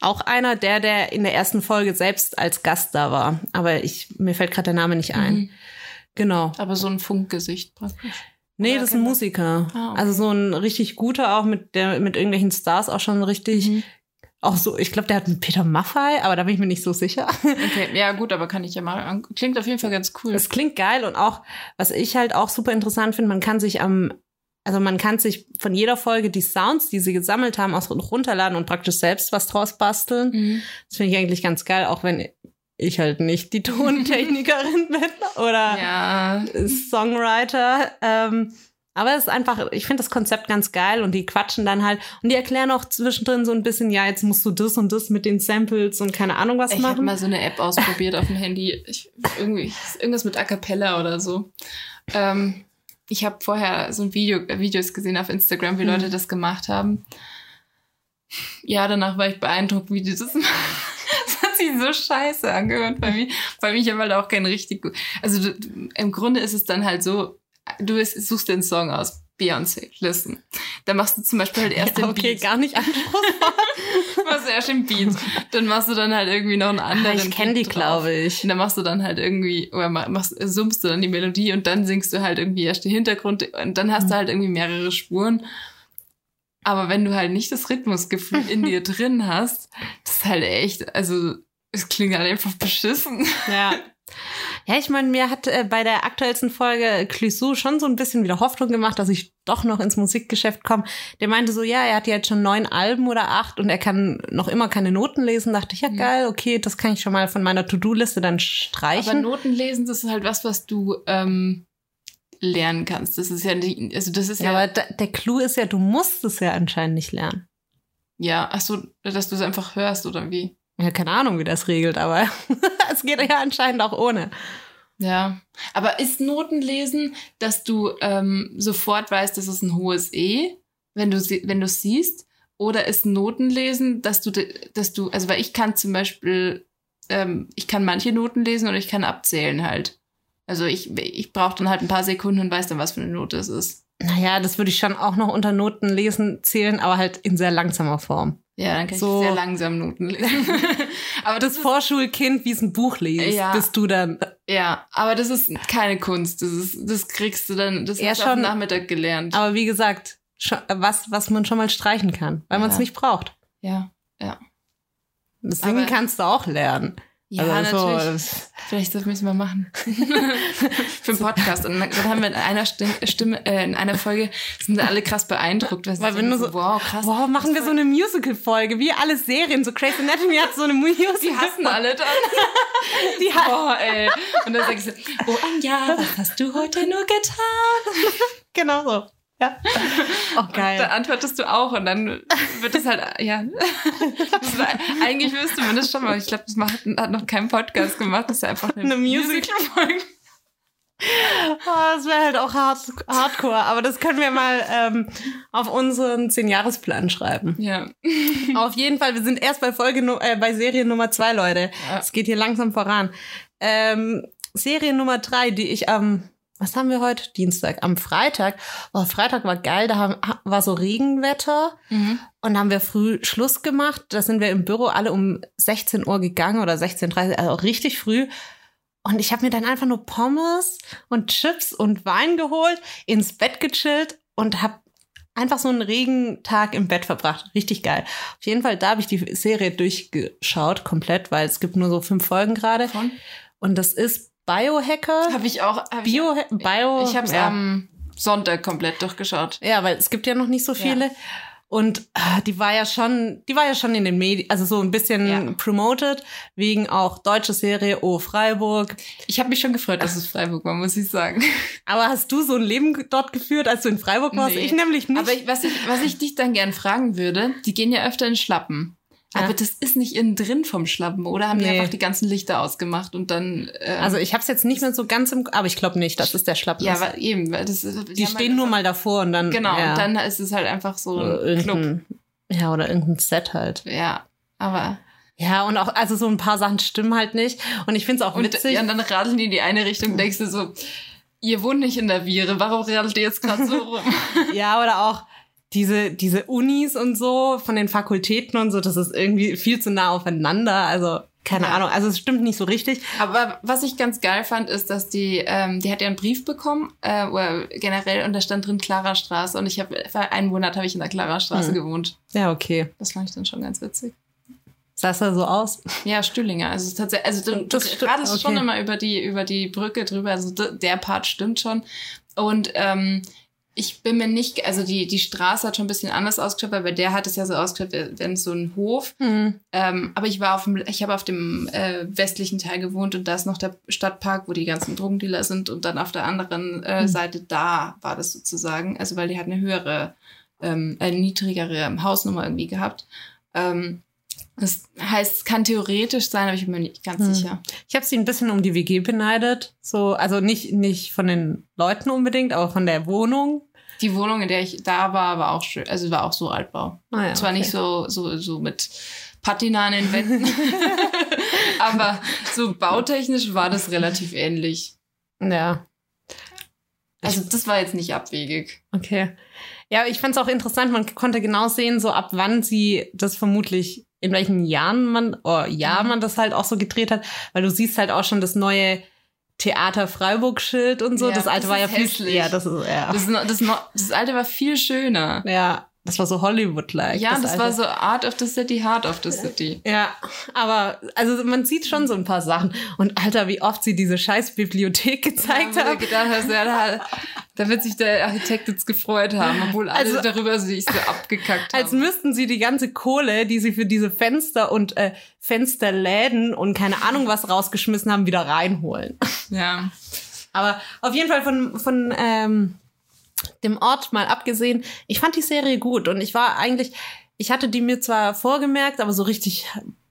auch einer, der, der in der ersten Folge selbst als Gast da war. Aber ich, mir fällt gerade der Name nicht ein. Genau. Aber so ein Funkgesicht praktisch. Nee, Oder das ist ein Musiker. Ah, okay. Also so ein richtig guter auch mit der mit irgendwelchen Stars auch schon richtig. Mhm. Auch so, ich glaube, der hat einen Peter Maffay, aber da bin ich mir nicht so sicher. Okay, ja gut, aber kann ich ja mal. Klingt auf jeden Fall ganz cool. Es klingt geil und auch, was ich halt auch super interessant finde, man kann sich am, also man kann sich von jeder Folge die Sounds, die sie gesammelt haben, auch runterladen und praktisch selbst was draus basteln. Mhm. Das finde ich eigentlich ganz geil, auch wenn ich halt nicht die Tontechnikerin bin oder Ja, Songwriter. Ähm, aber es ist einfach, ich finde das Konzept ganz geil und die quatschen dann halt und die erklären auch zwischendrin so ein bisschen, ja, jetzt musst du das und das mit den Samples und keine Ahnung was ich habe machen. mal so eine App ausprobiert auf dem Handy. Ich, irgendwie, irgendwas mit A Cappella oder so. Ähm, ich habe vorher so ein Video, äh, Videos gesehen auf Instagram, wie Leute das gemacht haben. Ja, danach war ich beeindruckt, wie die das machen. Sich so scheiße angehört bei mir. Bei mir, ich habe halt auch kein richtig gut. Also du, im Grunde ist es dann halt so, du bist- suchst einen Song aus. Beyoncé, listen. Da machst du zum Beispiel halt erst ja, den okay, Beat. gar nicht anspruchsvoll. Du machst erst den Beat. Dann machst du dann halt irgendwie noch einen anderen. ich kenne die, glaube ich. Und dann machst du dann halt irgendwie, oder ma- machst, summst du dann die Melodie und dann singst du halt irgendwie erst den Hintergrund und dann hast du halt irgendwie mehrere Spuren. Aber wenn du halt nicht das Rhythmusgefühl in dir drin hast, das ist halt echt, also es klingt halt einfach beschissen. Ja. Ja, ich meine, mir hat äh, bei der aktuellsten Folge Clouseau schon so ein bisschen wieder Hoffnung gemacht, dass ich doch noch ins Musikgeschäft komme. Der meinte so, ja, er hat jetzt schon neun Alben oder acht und er kann noch immer keine Noten lesen. Dachte ich, ja geil, okay, das kann ich schon mal von meiner To-Do-Liste dann Aber streichen. Noten lesen, das ist halt was, was du ähm, lernen kannst. Das ist ja die, also das ist ja, ja, aber da, der Clou ist ja, du musst es ja anscheinend nicht lernen. ja, ach so, dass du es einfach hörst oder wie? Ja, keine Ahnung, wie das regelt, aber es geht ja anscheinend auch ohne. Ja, aber ist Notenlesen, dass du ähm, sofort weißt, das ist ein hohes E, wenn du wenn du es siehst, oder ist Notenlesen, dass du dass du also weil ich kann zum Beispiel ähm, ich kann manche Noten lesen oder ich kann abzählen halt. Also ich ich brauche dann halt ein paar Sekunden und weiß dann, was für eine Note es ist. Naja, das würde ich schon auch noch unter Noten lesen zählen, aber halt in sehr langsamer Form. Ja, dann kann So. ich sehr langsam Noten lesen. aber Das das Vorschulkind, wie es ein Buch liest, Ja. bist du dann ja, aber das ist keine Kunst. Das ist das kriegst du dann das Ja, hast du dem Nachmittag gelernt. Aber wie gesagt, was, was man schon mal streichen kann, weil man es Ja. nicht braucht. ja. Das Singen Aber- kannst du auch lernen. Ja, Also so, natürlich. Vielleicht das müssen wir machen. Für einen Podcast. Und dann haben wir in einer Stimme, äh, in einer Folge, sind alle krass beeindruckt. Weil, denken du so- wow, krass. Wow, machen wir so eine Musical-Folge, wie alle Serien. So Crazy Anatomy hat so eine Musical. Die hassen alle dann. Die ha Boah, ey. Und dann sag ich so, oh Anja, was hast du heute nur getan? genau so. Ja. Oh, Da geil. antwortest du auch und dann wird es halt, ja. War, eigentlich wüsste man das schon mal. Ich glaube, das macht, hat noch kein Podcast gemacht. Das ist ja einfach eine, Eine Musical- Musical-Folge. Oh, das wäre halt auch hard, hardcore. Aber das können wir mal ähm, auf unseren 10-Jahres-Plan schreiben. Ja. Auf jeden Fall, wir sind erst bei Folge äh, bei Serie Nummer zwei, Leute. Ja. Es geht hier langsam voran. Ähm, Serie Nummer drei, die ich am was haben wir heute? Dienstag. Am Freitag, oh, Freitag war geil, da haben, war so Regenwetter und da haben wir früh Schluss gemacht. Da sind wir im Büro alle um 16 Uhr gegangen oder 16.30 Uhr, also auch richtig früh. Und ich habe mir dann einfach nur Pommes und Chips und Wein geholt, ins Bett gechillt und habe einfach so einen Regentag im Bett verbracht. Richtig geil. Auf jeden Fall, da habe ich die Serie durchgeschaut, komplett, weil es gibt nur so fünf Folgen gerade. Und das ist Biohacker. Habe ich auch. Hab Bio, Bio, ich ich habe es ja. am Sonntag komplett durchgeschaut. Ja, weil es gibt ja noch nicht so viele. Und ah, die war ja schon, die war ja schon in den Medien, also so ein bisschen Ja. promoted, wegen auch deutsche Serie Oh Freiburg. Ich habe mich schon gefreut, dass es Freiburg war, muss ich sagen. Aber hast du so ein Leben dort geführt, als du in Freiburg warst? Nee. Ich nämlich nicht. Aber ich, was, ich, was ich dich dann gern fragen würde, die gehen ja öfter in Schlappen. Ja. Aber das ist nicht innen drin vom Schlappen, oder haben die Nee. einfach die ganzen Lichter ausgemacht und dann. Äh, also ich habe es jetzt nicht mehr so ganz im, aber ich glaube nicht, dass es der Schlappen ja, ist. weil eben, das Die stehen nur mal davor und dann Genau, ja, und dann ist es halt einfach so ein Club. ja oder irgendein Set halt. Ja, aber. Ja und auch also so ein paar Sachen stimmen halt nicht und ich finde es auch Und, witzig. ja, und dann radeln die in die eine Richtung, denkst du so, ihr wohnt nicht in der Viere, warum radelt ihr jetzt gerade so rum? Ja, oder auch diese, diese Unis und so von den Fakultäten und so, das ist irgendwie viel zu nah aufeinander. Also, keine Ja. Ahnung. Also, es stimmt nicht so richtig. Aber was ich ganz geil fand, ist, dass die, ähm, die hat ja einen Brief bekommen, äh, oder generell, und da stand drin Clara Straße. Und ich habe, einen Monat habe ich in der Clara Straße Hm. gewohnt. Ja, okay. Das fand ich dann schon ganz witzig. Sah es da so aus? Ja, Stühlinger. Also es ist tatsächlich, also du, Das du radelst okay. schon immer über die, über die Brücke drüber. Also der Part stimmt schon. Und ähm, ich bin mir nicht, also die, die Straße hat schon ein bisschen anders ausgeschaut, weil bei der hat es ja so ausgeschaut, wenn so ein Hof. Hm. Ähm, aber ich war auf dem, ich habe auf dem äh, westlichen Teil gewohnt und da ist noch der Stadtpark, wo die ganzen Drogendealer sind und dann auf der anderen äh, Hm. Seite da war das sozusagen, also weil die hat eine höhere, ähm, eine niedrigere Hausnummer irgendwie gehabt. Ähm, das heißt, es kann theoretisch sein, aber ich bin mir nicht ganz Hm. sicher. Ich habe sie ein bisschen um die WG beneidet. So, also nicht, nicht von den Leuten unbedingt, aber von der Wohnung. Die Wohnung, in der ich da war, war auch schön, also war auch so Altbau. Naja, Zwar nicht so, so, so mit Patina an den Wänden, aber so bautechnisch war das relativ ähnlich. Ja, Also das war jetzt nicht abwegig. okay. Ja, ich fand es auch interessant, man konnte genau sehen, so ab wann sie das vermutlich, in welchen Jahren man, oh, Jahr Mhm. man das halt auch so gedreht hat, weil du siehst halt auch schon das neue Theater Freiburg-Schild und so. Ja, das alte das war ja ist viel, hässlich. ja, das ist, ja. Das, das, das alte war viel schöner. ja, das war so Hollywood-like. Ja, das, alte. war so Art of the City, Heart of the City. Ja, aber also man sieht schon so ein paar Sachen. Und Alter, wie oft sie diese scheiß Bibliothek gezeigt Ja, haben. gedacht hast, ja, da, da wird sich der Architekt jetzt gefreut haben, obwohl alle Also- darüber sich so abgekackt haben. Als müssten sie die ganze Kohle, die sie für diese Fenster und äh, Fensterläden und keine Ahnung was rausgeschmissen haben, wieder reinholen. ja. Aber auf jeden Fall von, von ähm, dem Ort mal abgesehen, ich fand die Serie gut und ich war eigentlich, ich hatte die mir zwar vorgemerkt, aber so richtig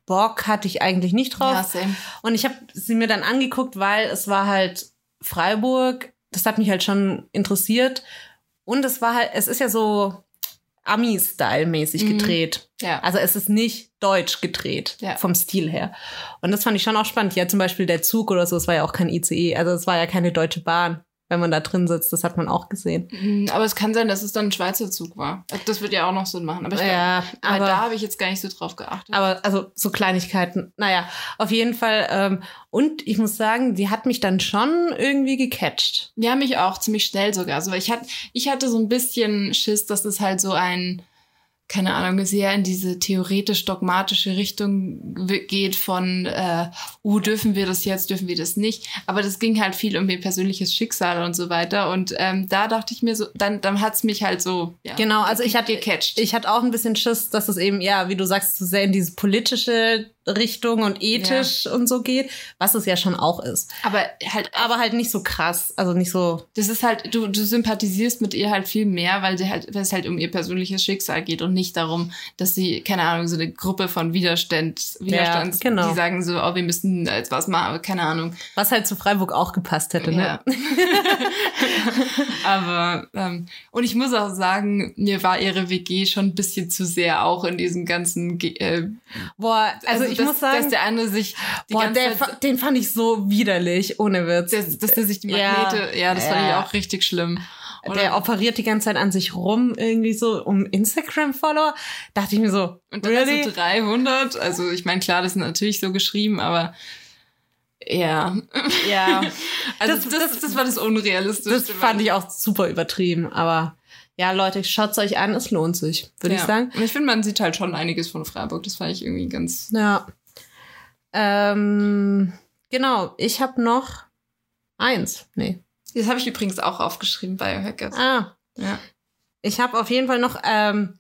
Bock hatte ich eigentlich nicht drauf. Ja. Und ich habe sie mir dann angeguckt, weil es war halt Freiburg. Das hat mich halt schon interessiert. Und es war halt, es ist ja so Ami-Style-mäßig Mhm. gedreht. Ja. Also es ist nicht deutsch gedreht, Ja. vom Stil her. Und das fand ich schon auch spannend. Ja, zum Beispiel der Zug oder so, es war ja auch kein ICE. Also es war ja keine deutsche Bahn, wenn man da drin sitzt. Das hat man auch gesehen. Mhm, Aber es kann sein, dass es dann ein Schweizer Zug war. Das wird ja auch noch Sinn machen. Aber ich Ja, glaub, aber- da habe ich jetzt gar nicht so drauf geachtet. Aber also so Kleinigkeiten. Naja, auf jeden Fall. Ähm, und ich muss sagen, die hat mich dann schon irgendwie gecatcht. Ja, mich auch, ziemlich schnell sogar. Also ich, hat, ich hatte so ein bisschen Schiss, dass es halt so ein, keine Ahnung, sehr in diese theoretisch-dogmatische Richtung geht von, äh, uh, dürfen wir das jetzt, dürfen wir das nicht. Aber das ging halt viel um ihr persönliches Schicksal und so weiter. Und ähm, da dachte ich mir so, dann, dann hat's mich halt so, ja, Genau, also ich hatte gecatcht. Ich hatte auch ein bisschen Schiss, dass es eben, ja, wie du sagst, zu sehr in diese politische Richtung und ethisch und so geht, was es ja schon auch ist. aber halt, Aber halt nicht so krass, also nicht so. das ist halt, du, du sympathisierst mit ihr halt viel mehr, weil, sie halt, weil es halt um ihr persönliches Schicksal geht und nicht darum, dass sie, keine Ahnung, so eine Gruppe von Widerstand, Widerstands, genau. die sagen so, oh, wir müssen jetzt was machen, aber keine Ahnung. Was halt zu Freiburg auch gepasst hätte, ne? Ja. aber, ähm, und ich muss auch sagen, mir war ihre WG schon ein bisschen zu sehr auch in diesem ganzen, äh, Boah, also, Also ich dass, muss sagen, dass der andere sich die boah, ganze der, Zeit, den fand ich so widerlich, ohne Witz. dass, dass der sich die Ja. Magnete, ja, das fand ich Ja. auch richtig schlimm. Oder- der operiert die ganze Zeit an sich rum, irgendwie so um Instagram-Follower. Dachte ich mir so, Und dann really? du 300. Also ich meine, klar, das ist natürlich so geschrieben, aber ja. ja, Also das, das, das, war das Unrealistische. das fand ich auch super übertrieben. Aber ja, Leute, schaut's euch an, es lohnt sich, würde ich sagen. Und ich finde, man sieht halt schon einiges von Freiburg. Das fand ich irgendwie ganz. Ja. Ähm, genau, ich habe noch eins. Nee. Das habe ich übrigens auch aufgeschrieben, Biohackers. Ah, Ja. ich habe auf jeden Fall noch ähm,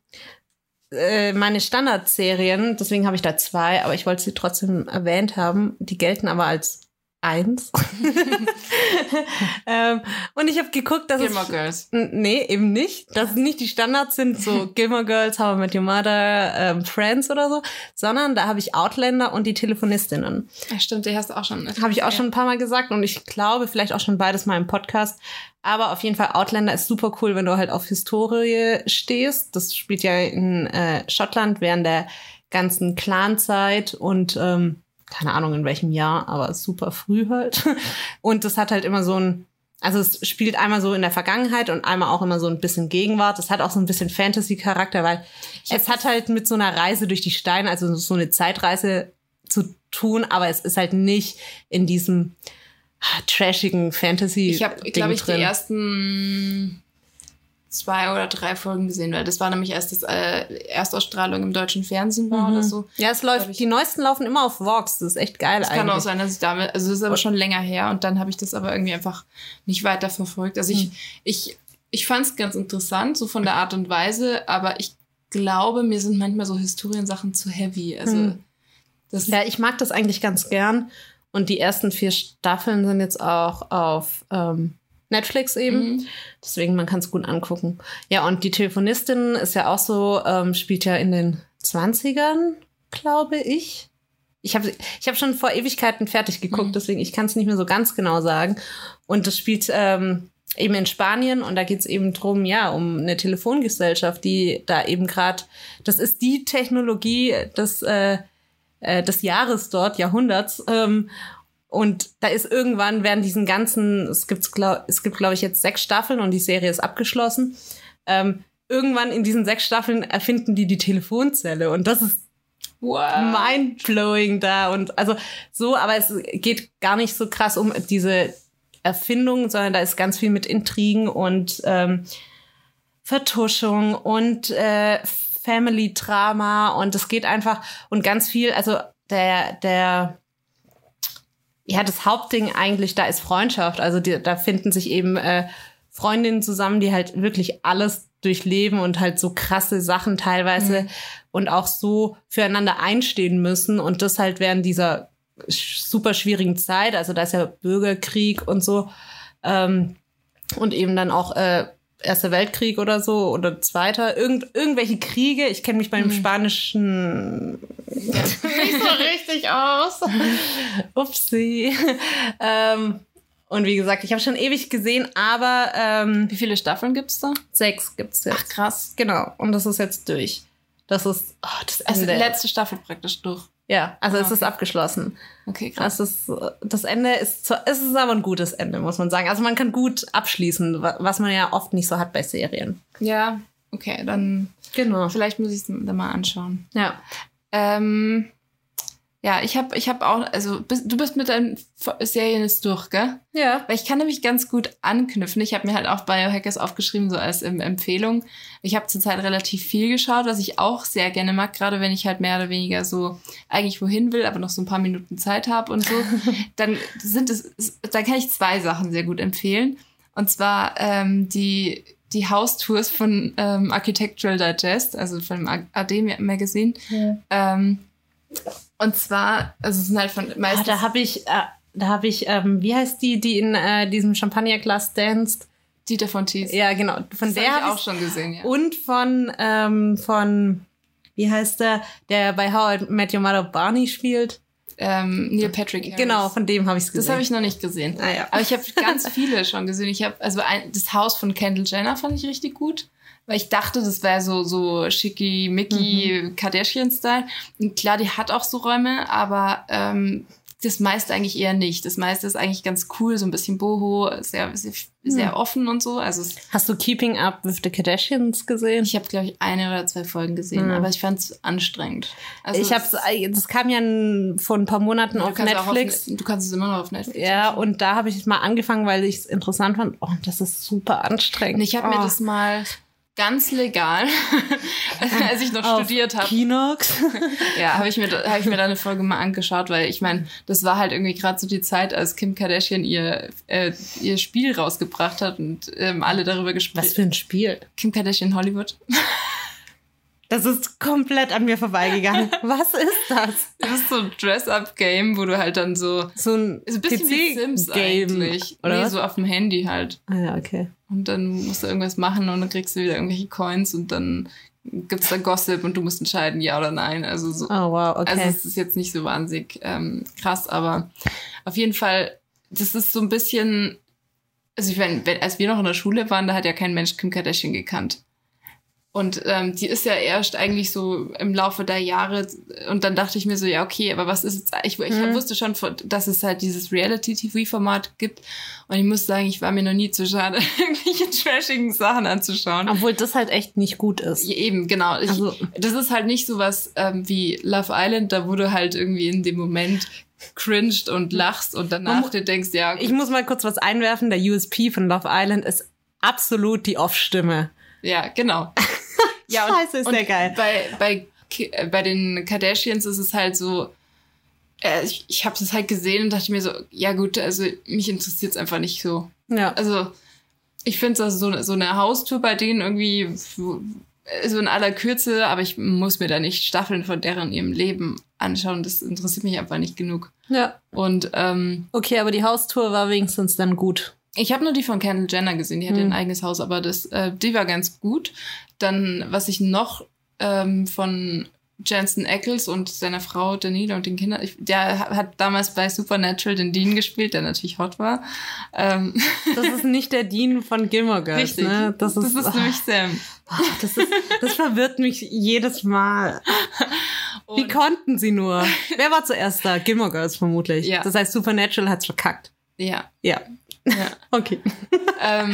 äh, meine Standardserien, deswegen habe ich da zwei, aber ich wollte sie trotzdem erwähnt haben. Die gelten aber als eins. ähm, und ich habe geguckt, dass Gilmore es Girls. Nee, eben nicht. Dass es nicht die Standards sind, so Gilmore Girls, How I Met Your Mother, ähm, Friends oder so, sondern da habe ich Outlander und die Telefonistinnen. Ja, stimmt, die hast du auch schon. Habe ich auch schon ein paar Mal gesagt und ich glaube vielleicht auch schon beides mal im Podcast. Aber auf jeden Fall Outlander ist super cool, wenn du halt auf Historie stehst. Das spielt ja in äh, Schottland während der ganzen Clan-Zeit und ähm, keine Ahnung in welchem Jahr, aber super früh halt. Und das hat halt immer so ein, also es spielt einmal so in der Vergangenheit und einmal auch immer so ein bisschen Gegenwart. Das hat auch so ein bisschen Fantasy-Charakter, weil es hat halt mit so einer Reise durch die Steine, also so eine Zeitreise zu tun, aber es ist halt nicht in diesem ah, trashigen Fantasy. Ich habe, glaube ich, die ersten zwei oder drei Folgen gesehen, weil das war nämlich erst das äh, Erstausstrahlung im deutschen Fernsehen war oder so. Ja, es läuft, ich. die neuesten laufen immer auf Vox. Das ist echt geil Es eigentlich. kann auch sein, dass ich damit, also das ist aber schon länger her und dann habe ich das aber irgendwie einfach nicht weiter verfolgt. Also ich, ich, ich fand es ganz interessant, so von der Art und Weise, aber ich glaube, mir sind manchmal so Historiensachen zu heavy. Also Hm. das Ja, ich mag das eigentlich ganz gern. Und die ersten vier Staffeln sind jetzt auch auf ähm, Netflix eben. Mhm. Deswegen, man kann es gut angucken. Ja, und die Telefonistin ist ja auch so, ähm, spielt ja in den 20ern, glaube ich. Ich habe ich hab schon vor Ewigkeiten fertig geguckt, Mhm. deswegen ich kann es nicht mehr so ganz genau sagen. Und das spielt ähm, eben in Spanien und da geht es eben drum, ja, um eine Telefongesellschaft, die da eben gerade, das ist die Technologie des, äh, äh, des Jahres dort, Jahrhunderts. Ähm, und da ist irgendwann während diesen ganzen, es gibt, glaub, es gibt, glaube ich, jetzt sechs Staffeln und die Serie ist abgeschlossen. Ähm, irgendwann in diesen sechs Staffeln erfinden die die Telefonzelle und das ist wow. mindblowing da und also so, aber es geht gar nicht so krass um diese Erfindung, sondern da ist ganz viel mit Intrigen und ähm, Vertuschung und äh, Family Drama und es geht einfach und ganz viel, also der der ja das Hauptding eigentlich da ist Freundschaft, also die, da finden sich eben äh, Freundinnen zusammen, die halt wirklich alles durchleben und halt so krasse Sachen teilweise und auch so füreinander einstehen müssen. Und das halt während dieser super schwierigen Zeit, also da ist ja Bürgerkrieg und so ähm, und eben dann auch äh, Erster Weltkrieg oder so oder Zweiter, irgend, irgendwelche Kriege. Ich kenne mich beim Spanischen nicht so richtig aus. Upsi. ähm, und wie gesagt, ich habe schon ewig gesehen, aber ähm, Wie viele Staffeln gibt's da? sechs gibt's jetzt. Ach krass. Genau. Und das ist jetzt durch. Das ist oh, das Also Ende. letzte Staffel praktisch durch. Ja, also Ah, es ist okay. abgeschlossen. Okay, krass. Das das Ende ist zwar- es ist aber ein gutes Ende, muss man sagen. Also man kann gut abschließen, wa- was man ja oft nicht so hat bei Serien. Ja, okay, dann Genau. vielleicht muss ich es dann mal anschauen. Ja. Ähm, ja, ich habe ich hab auch, also bist, du bist mit deinen Serien jetzt durch, gell? Ja. Weil ich kann nämlich ganz gut anknüpfen. Ich habe mir halt auch Biohackers aufgeschrieben, so als ähm, Empfehlung. Ich habe zurzeit relativ viel geschaut, was ich auch sehr gerne mag, gerade wenn ich halt mehr oder weniger so eigentlich wohin will, aber noch so ein paar Minuten Zeit habe und so. dann sind es, da kann ich zwei Sachen sehr gut empfehlen. Und zwar ähm, die die Haustours von ähm, Architectural Digest, also von dem AD Magazine. Ähm, und zwar, also es sind halt von Ah, meistens da habe ich äh, da habe ich ähm, wie heißt die, die in äh, diesem Champagnerglas danst? Dieter von Thies. Ja, genau, von das der habe habe ich auch schon gesehen, ja. und von ähm, von wie heißt der, der bei How I Met Your Mother Barney spielt? ähm, Neil Patrick Harris. Genau, von dem habe ich es gesehen. Das habe ich noch nicht gesehen. Ah, ja. Aber ich habe ganz viele schon gesehen. Ich habe also ein, das Haus von Kendall Jenner fand ich richtig gut. Weil ich dachte, das wäre so, so schickimicki Mhm. Kardashian-Style. Und klar, die hat auch so Räume, aber ähm, das meiste eigentlich eher nicht. Das meiste ist eigentlich ganz cool, so ein bisschen boho, sehr, sehr, sehr Hm. offen und so. Also Hast du Keeping Up with the Kardashians gesehen? ich habe, glaube ich, eine oder zwei Folgen gesehen, Hm. aber ich fand es anstrengend. Also ich habe das kam ja vor ein paar Monaten auf Netflix. Auf, du kannst es immer noch auf Netflix. ja, anschauen. und da habe ich es mal angefangen, weil ich es interessant fand. Oh, das ist super anstrengend. Ich habe mir oh. das mal ganz legal, als ich noch Auf studiert habe, Kinox. ja, habe ich mir da- hab ich mir da eine Folge mal angeschaut, weil ich meine, das war halt irgendwie gerade so die Zeit, als Kim Kardashian ihr äh, ihr Spiel rausgebracht hat und ähm, alle darüber Was gesprochen. für ein Spiel. Kim Kardashian Hollywood. Das ist komplett an mir vorbeigegangen. Was ist das? Das ist so ein Dress-up-Game, wo du halt dann so So ein so ein bisschen wie Sims PC-Game. eigentlich. Oder nee, was? so auf dem Handy halt. Ah ja, okay. Und dann musst du irgendwas machen und dann kriegst du wieder irgendwelche Coins und dann gibt's da Gossip und du musst entscheiden, ja oder nein. Also so. Oh wow, okay. Also es ist jetzt nicht so wahnsinnig ähm, krass, aber auf jeden Fall, das ist so ein bisschen, also ich meine, wenn, als wir noch in der Schule waren, da hat ja kein Mensch Kim Kardashian gekannt. Und ähm, die ist ja erst eigentlich so im Laufe der Jahre und dann dachte ich mir so, ja, okay, aber was ist jetzt, ich, ich Mhm. wusste schon, dass es halt dieses Reality-TV-Format gibt und ich muss sagen, ich war mir noch nie zu schade, irgendwelche trashigen Sachen anzuschauen. Obwohl das halt echt nicht gut ist. Ja, eben, genau. Ich, Also- das ist halt nicht so was ähm, wie Love Island, da wo du halt irgendwie in dem Moment cringed und lachst und Man danach mu- dir denkst, ja, Ich muss mal kurz was einwerfen. Der USP von Love Island ist absolut die Off-Stimme. ja, genau. Ja, Scheiße, ist der geil. Bei, bei, äh, bei den Kardashians ist es halt so, äh, ich, ich habe das halt gesehen und dachte mir so, ja gut, also mich interessiert es einfach nicht so. Ja. Also ich finde das so, so eine Haustour bei denen irgendwie so so in aller Kürze, aber ich muss mir da nicht Staffeln von deren ihrem Leben anschauen. Das interessiert mich einfach nicht genug. ja. Und ähm, Okay, aber die Haustour war wenigstens dann gut. Ich habe nur die von Kendall Jenner gesehen, die hat Hm. ein eigenes Haus, aber das, äh, die war ganz gut. Dann, was ich noch ähm, von Jensen Ackles und seiner Frau Danila und den Kindern, ich, der hat damals bei Supernatural den Dean gespielt, der natürlich hot war. Ähm, Das ist nicht der Dean von Gilmore Girls, richtig. ne? Das ist, das ist nämlich Sam. Ah, das, ist, das verwirrt mich jedes Mal. Wie Und- konnten sie nur? Wer war zuerst da? Gilmore Girls vermutlich. Ja. Das heißt, Supernatural hat's verkackt. Ja, Ja. Ja. Okay. ähm,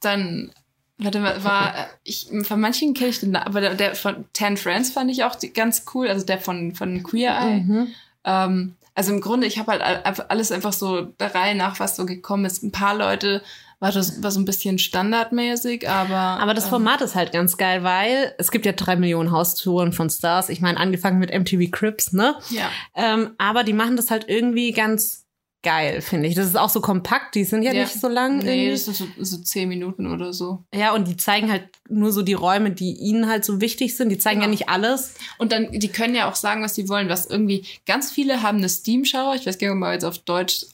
dann, warte mal, war, ich, von manchen kenne ich den, aber der, der von Ten Friends fand ich auch ganz cool, also der von, von Queer Eye. Mhm. Ähm, also im Grunde, ich habe halt alles einfach so der Reihe nach, was so gekommen ist. Ein paar Leute war das war so ein bisschen standardmäßig, aber. Aber das ähm, Format ist halt ganz geil, weil es gibt ja drei Millionen Haustouren von Stars. Ich meine, angefangen mit MTV Crips, ne? Ja, Ähm, aber die machen das halt irgendwie ganz geil, finde ich. Das ist auch so kompakt, die sind ja, Ja. nicht so lang. nee, irgendwie. das ist so, so zehn Minuten oder so. ja, und die zeigen halt nur so die Räume, die ihnen halt so wichtig sind. Die zeigen Genau. ja nicht alles. Und dann, die können ja auch sagen, was sie wollen, was irgendwie, ganz viele haben eine Steam-Shower. Ich weiß gar nicht, ob man jetzt auf Deutsch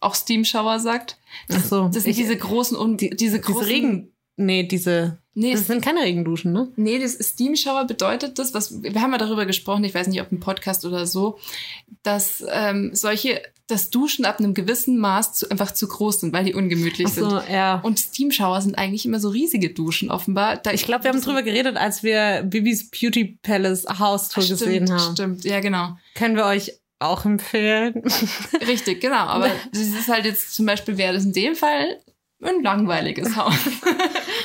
auch Steam-Shower sagt. Ach so. Das sind Ich- diese großen, die, diese diese großen, Regen. Nee, diese. Nee, Das sind keine Regenduschen, ne? Nee, das Steam Shower bedeutet das, was wir haben ja darüber gesprochen, ich weiß nicht, ob im Podcast oder so, dass ähm, solche, das Duschen ab einem gewissen Maß zu, einfach zu groß sind, weil die ungemütlich Ach so, sind. ja. Und Steam Shower sind eigentlich immer so riesige Duschen, offenbar. Da, Ich glaube, wir haben drüber geredet, als wir Bibis Beauty Palace Haustour stimmt, gesehen haben. Stimmt, ja, genau. Können wir euch auch empfehlen. Richtig, genau. Aber das ist halt jetzt zum Beispiel, wäre das in dem Fall ein langweiliges Haus.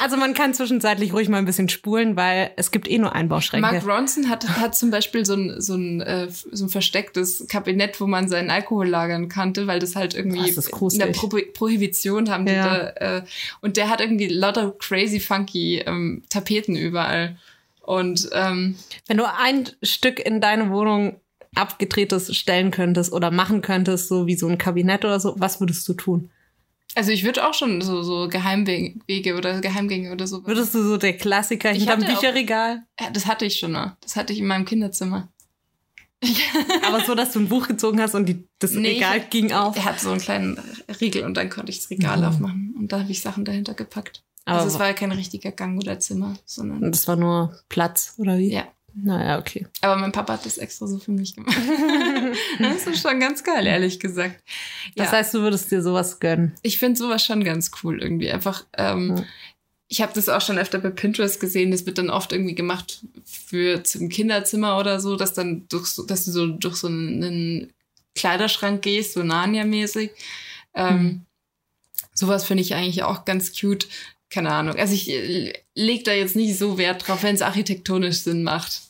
Also man kann zwischenzeitlich ruhig mal ein bisschen spulen, weil es gibt eh nur Einbauschränke. Mark Ronson hat, hat zum Beispiel so ein, so, ein, äh, so ein verstecktes Kabinett, wo man seinen Alkohol lagern konnte, weil das halt irgendwie Das in der. Pro Prohibition haben die Ja. da. Äh, und der hat irgendwie lauter crazy funky ähm, Tapeten überall. Und ähm, Wenn du ein Stück in deine Wohnung abgedrehtes stellen könntest oder machen könntest, so wie so ein Kabinett oder so, was würdest du tun? Also ich würde auch schon so, so Geheimwege oder Geheimgänge oder so. Würdest du so der Klassiker Ich hinterm hatte auch- Bücherregal, Ja, das hatte ich schon mal. Das hatte ich in meinem Kinderzimmer. aber so, dass du ein Buch gezogen hast und die, das Nee, ich- Regal ging auf? Er hat so einen kleinen Riegel und dann konnte ich das Regal Mhm. aufmachen. Und da habe ich Sachen dahinter gepackt. Aber also es war ja kein richtiger Gang oder Zimmer, sondern. das war nur Platz, oder wie? Ja. Naja, okay. Aber mein Papa hat das extra so für mich gemacht. das ist schon ganz geil, ehrlich gesagt. Ja, Das heißt, du würdest dir sowas gönnen. ich finde sowas schon ganz cool irgendwie. Einfach, ähm, Ja. ich habe das auch schon öfter bei Pinterest gesehen. Das wird dann oft irgendwie gemacht für zum Kinderzimmer oder so, dass dann durch so, dass du so durch so einen Kleiderschrank gehst, so Narnia-mäßig. Ähm, Mhm. Sowas finde ich eigentlich auch ganz cute. Keine Ahnung. Also ich äh, leg da jetzt nicht so Wert drauf, wenn es architektonisch Sinn macht.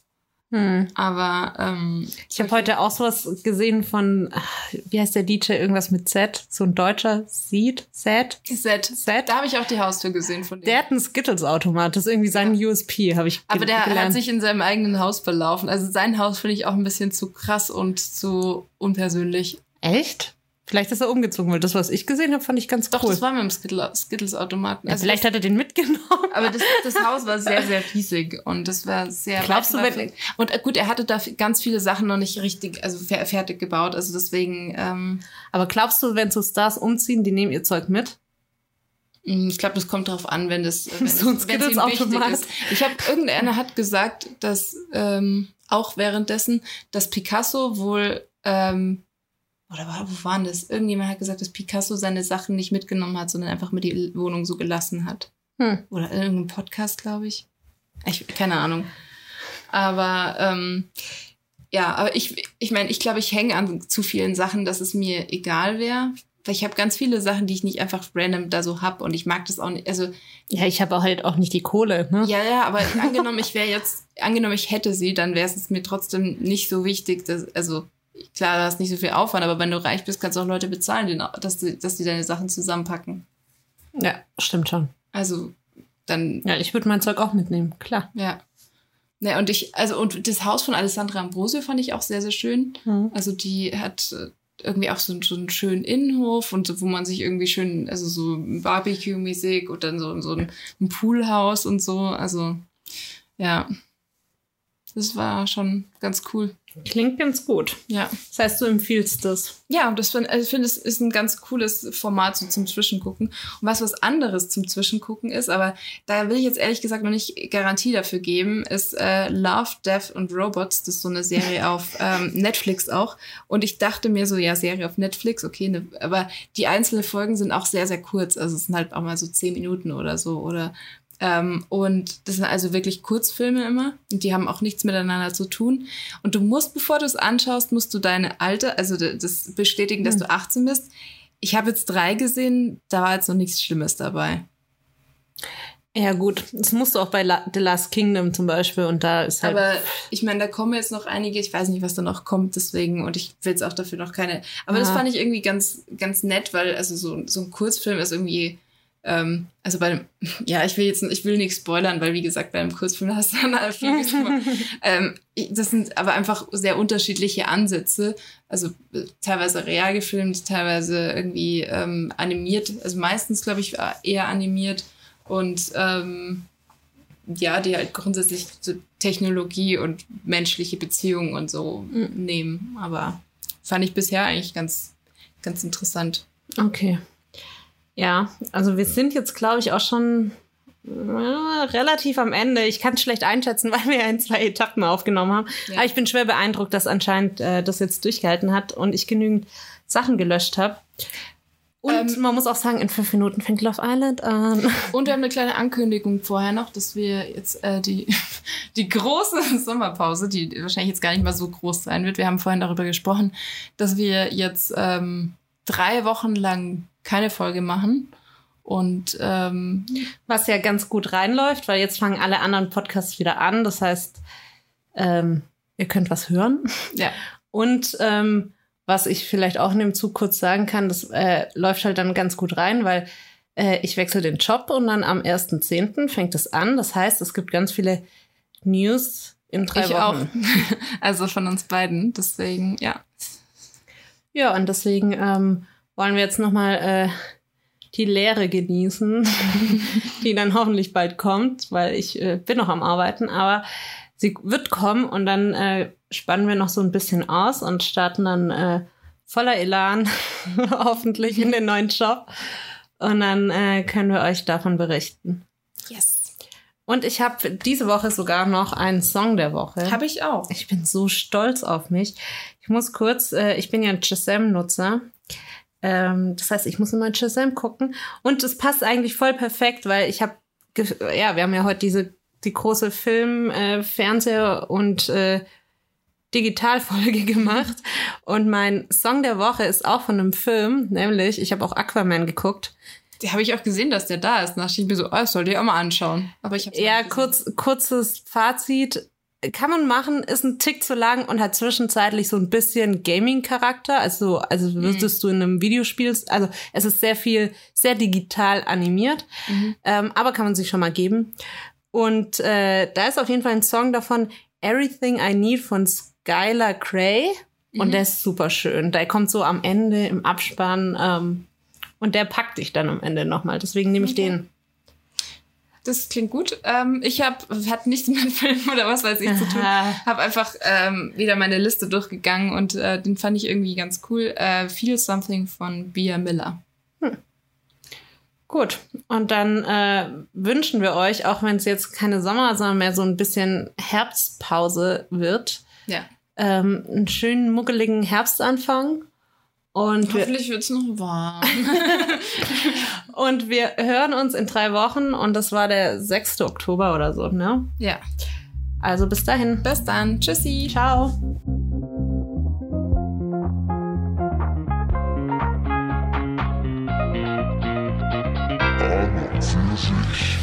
Hm. Aber ähm, Ich habe heute auch sowas gesehen von, ach, wie heißt der DJ, irgendwas mit Z, so ein deutscher Seed, Set. Set. Set? Da habe ich auch die Haustür gesehen von dem. Der hat einen Skittles-Automat, das ist irgendwie sein USP, habe ich Aber der gelernt. hat sich in seinem eigenen Haus verlaufen. Also sein Haus finde ich auch ein bisschen zu krass und zu unpersönlich. Echt? Vielleicht ist er umgezogen, weil das, was ich gesehen habe, fand ich ganz Doch, cool. das war mit dem Skittle- Skittles-Automaten. ja, Also vielleicht hat er den mitgenommen. Aber das, das Haus war sehr, sehr riesig und das war sehr. Glaubst du, wenn-. Und äh, gut, er hatte da ganz viele Sachen noch nicht richtig, also fer fertig gebaut. Also deswegen, ähm, Aber glaubst du, wenn so Stars umziehen, die nehmen ihr Zeug mit? mh, ich glaube, das kommt drauf an, wenn das, wenn So ein Skittles-Automat. ist. Ich habe irgendeiner hat gesagt, dass ähm, auch währenddessen, dass Picasso wohl ähm, oder war, wo waren das? Irgendjemand hat gesagt, dass Picasso seine Sachen nicht mitgenommen hat, sondern einfach mit die Wohnung so gelassen hat. Hm. Oder in irgendeinem Podcast, glaube ich. ich. Keine Ahnung. Aber ähm, ja, aber ich, ich meine, ich glaube, ich hänge an zu vielen Sachen, dass es mir egal wäre. Weil ich habe ganz viele Sachen, die ich nicht einfach random da so hab und ich mag das auch nicht. Also, Ja, ich habe halt auch nicht die Kohle. Ne? ja, ja, aber angenommen, ich wäre jetzt, angenommen, ich hätte sie, dann wäre es mir trotzdem nicht so wichtig, dass, also klar, du hast nicht so viel Aufwand, aber wenn du reich bist, kannst du auch Leute bezahlen, dass die, dass die deine Sachen zusammenpacken. ja stimmt schon. Also dann Ja, ich würde mein Zeug auch mitnehmen, klar. Ja. Ne, und ich, also, und das Haus von Alessandra Ambrosio fand ich auch sehr, sehr schön. Mhm. Also, die hat äh, irgendwie auch so, so einen schönen Innenhof und so, wo man sich irgendwie schön, also so Barbecue-mäßig und dann so, so ein, ein Poolhaus und so. Also, ja. Das war schon ganz cool. Klingt ganz gut. Ja. Das heißt, du empfiehlst das. Ja, und das find, also ich finde, es ist ein ganz cooles Format so zum Zwischengucken. Und was was anderes zum Zwischengucken ist, aber da will ich jetzt ehrlich gesagt noch nicht Garantie dafür geben, ist äh, Love, Death and Robots. Das ist so eine Serie auf ähm, Netflix auch. Und ich dachte mir so, ja, Serie auf Netflix, okay, ne, aber die einzelnen Folgen sind auch sehr, sehr kurz. Also es sind halt auch mal so zehn Minuten oder so oder ähm, und das sind also wirklich Kurzfilme immer. Und die haben auch nichts miteinander zu tun. Und du musst, bevor du es anschaust, musst du deine alte, also das bestätigen, dass du 18 bist. Ich habe jetzt drei gesehen, da war jetzt noch nichts Schlimmes dabei. Ja, gut. Das musst du auch bei La The Last Kingdom zum Beispiel und da ist halt. Aber ich meine, da kommen jetzt noch einige, ich weiß nicht, was da noch kommt, deswegen, und ich will jetzt auch dafür noch keine. Aber das Ah. fand ich irgendwie ganz, ganz nett, weil, also so, so ein Kurzfilm ist irgendwie, ähm, also bei einem, ja, ich will jetzt, ich will nichts spoilern, weil wie gesagt, bei einem Kurzfilm hast du dann viel ähm, Das sind aber einfach sehr unterschiedliche Ansätze. Also äh, teilweise real gefilmt, teilweise irgendwie ähm, animiert, also meistens, glaube ich, eher animiert und ähm, ja, die halt grundsätzlich so Technologie und menschliche Beziehungen und so nehmen. Aber fand ich bisher eigentlich ganz, ganz interessant. Okay. Ja, also wir sind jetzt, glaube ich, auch schon äh, relativ am Ende. Ich kann es schlecht einschätzen, weil wir ja in zwei Etappen aufgenommen haben. Ja. Aber ich bin schwer beeindruckt, dass anscheinend äh, das jetzt durchgehalten hat und ich genügend Sachen gelöscht habe. Und Ähm, man muss auch sagen, in fünf Minuten fängt Love Island an. Und wir haben eine kleine Ankündigung vorher noch, dass wir jetzt äh, die, die große Sommerpause, die wahrscheinlich jetzt gar nicht mal so groß sein wird, wir haben vorhin darüber gesprochen, dass wir jetzt ähm, drei Wochen lang keine Folge machen. Und ähm, Was ja ganz gut reinläuft, weil jetzt fangen alle anderen Podcasts wieder an. Das heißt, ähm, ihr könnt was hören. ja, Und ähm, was ich vielleicht auch in dem Zug kurz sagen kann, das äh, läuft halt dann ganz gut rein, weil äh, ich wechsle den Job und dann am 1.10. fängt es an. Das heißt, es gibt ganz viele News in drei ich Wochen. auch. also von uns beiden. Deswegen, ja. Ja, und deswegen ähm, wollen wir jetzt nochmal äh, die Lehre genießen, die dann hoffentlich bald kommt, weil ich äh, bin noch am Arbeiten, aber sie wird kommen und dann äh, spannen wir noch so ein bisschen aus und starten dann äh, voller Elan hoffentlich in den neuen Job. Und dann äh, können wir euch davon berichten. Yes. Und ich habe diese Woche sogar noch einen Song der Woche. Habe ich auch. Ich bin so stolz auf mich. Ich muss kurz, äh, ich bin ja ein Shazam-Nutzer. Ähm, das heißt, ich muss immer Shazam gucken. Und es passt eigentlich voll perfekt, weil ich habe ja, wir haben ja heute diese die große Film, äh, Fernseher und äh, Digitalfolge gemacht. Und mein Song der Woche ist auch von einem Film, nämlich, ich habe auch Aquaman geguckt. Die habe ich auch gesehen, dass der da ist. Da dachte ich mir so, oh, das sollte ich auch mal anschauen. Aber ich habe Ja, kurz, kurzes Fazit. Kann man machen, ist ein Tick zu lang und hat zwischenzeitlich so ein bisschen Gaming-Charakter. Also, also würdest du in einem Videospiel, also es ist sehr viel, sehr digital animiert, ähm, aber kann man sich schon mal geben. Und äh, da ist auf jeden Fall ein Song davon, Everything I Need von Skylar Cray. Und der ist super schön. Der kommt so am Ende im Abspann ähm, und der packt dich dann am Ende nochmal. Deswegen nehme ich den. Das klingt gut. Ähm, ich habe, hat nichts mit Film oder was weiß ich zu tun. Aha. Habe einfach ähm, wieder meine Liste durchgegangen und äh, den fand ich irgendwie ganz cool. Äh, Feel Something von Bia Miller. Gut, und dann äh, wünschen wir euch, auch wenn es jetzt keine Sommer, sondern mehr so ein bisschen Herbstpause wird, Ja. ähm, einen schönen muckeligen Herbstanfang. Und wir, Hoffentlich wird's noch warm. und wir hören uns in drei Wochen und das war der 6. Oktober oder so, ne? ja. Also bis dahin. Bis dann. Tschüssi. Ciao. Sich.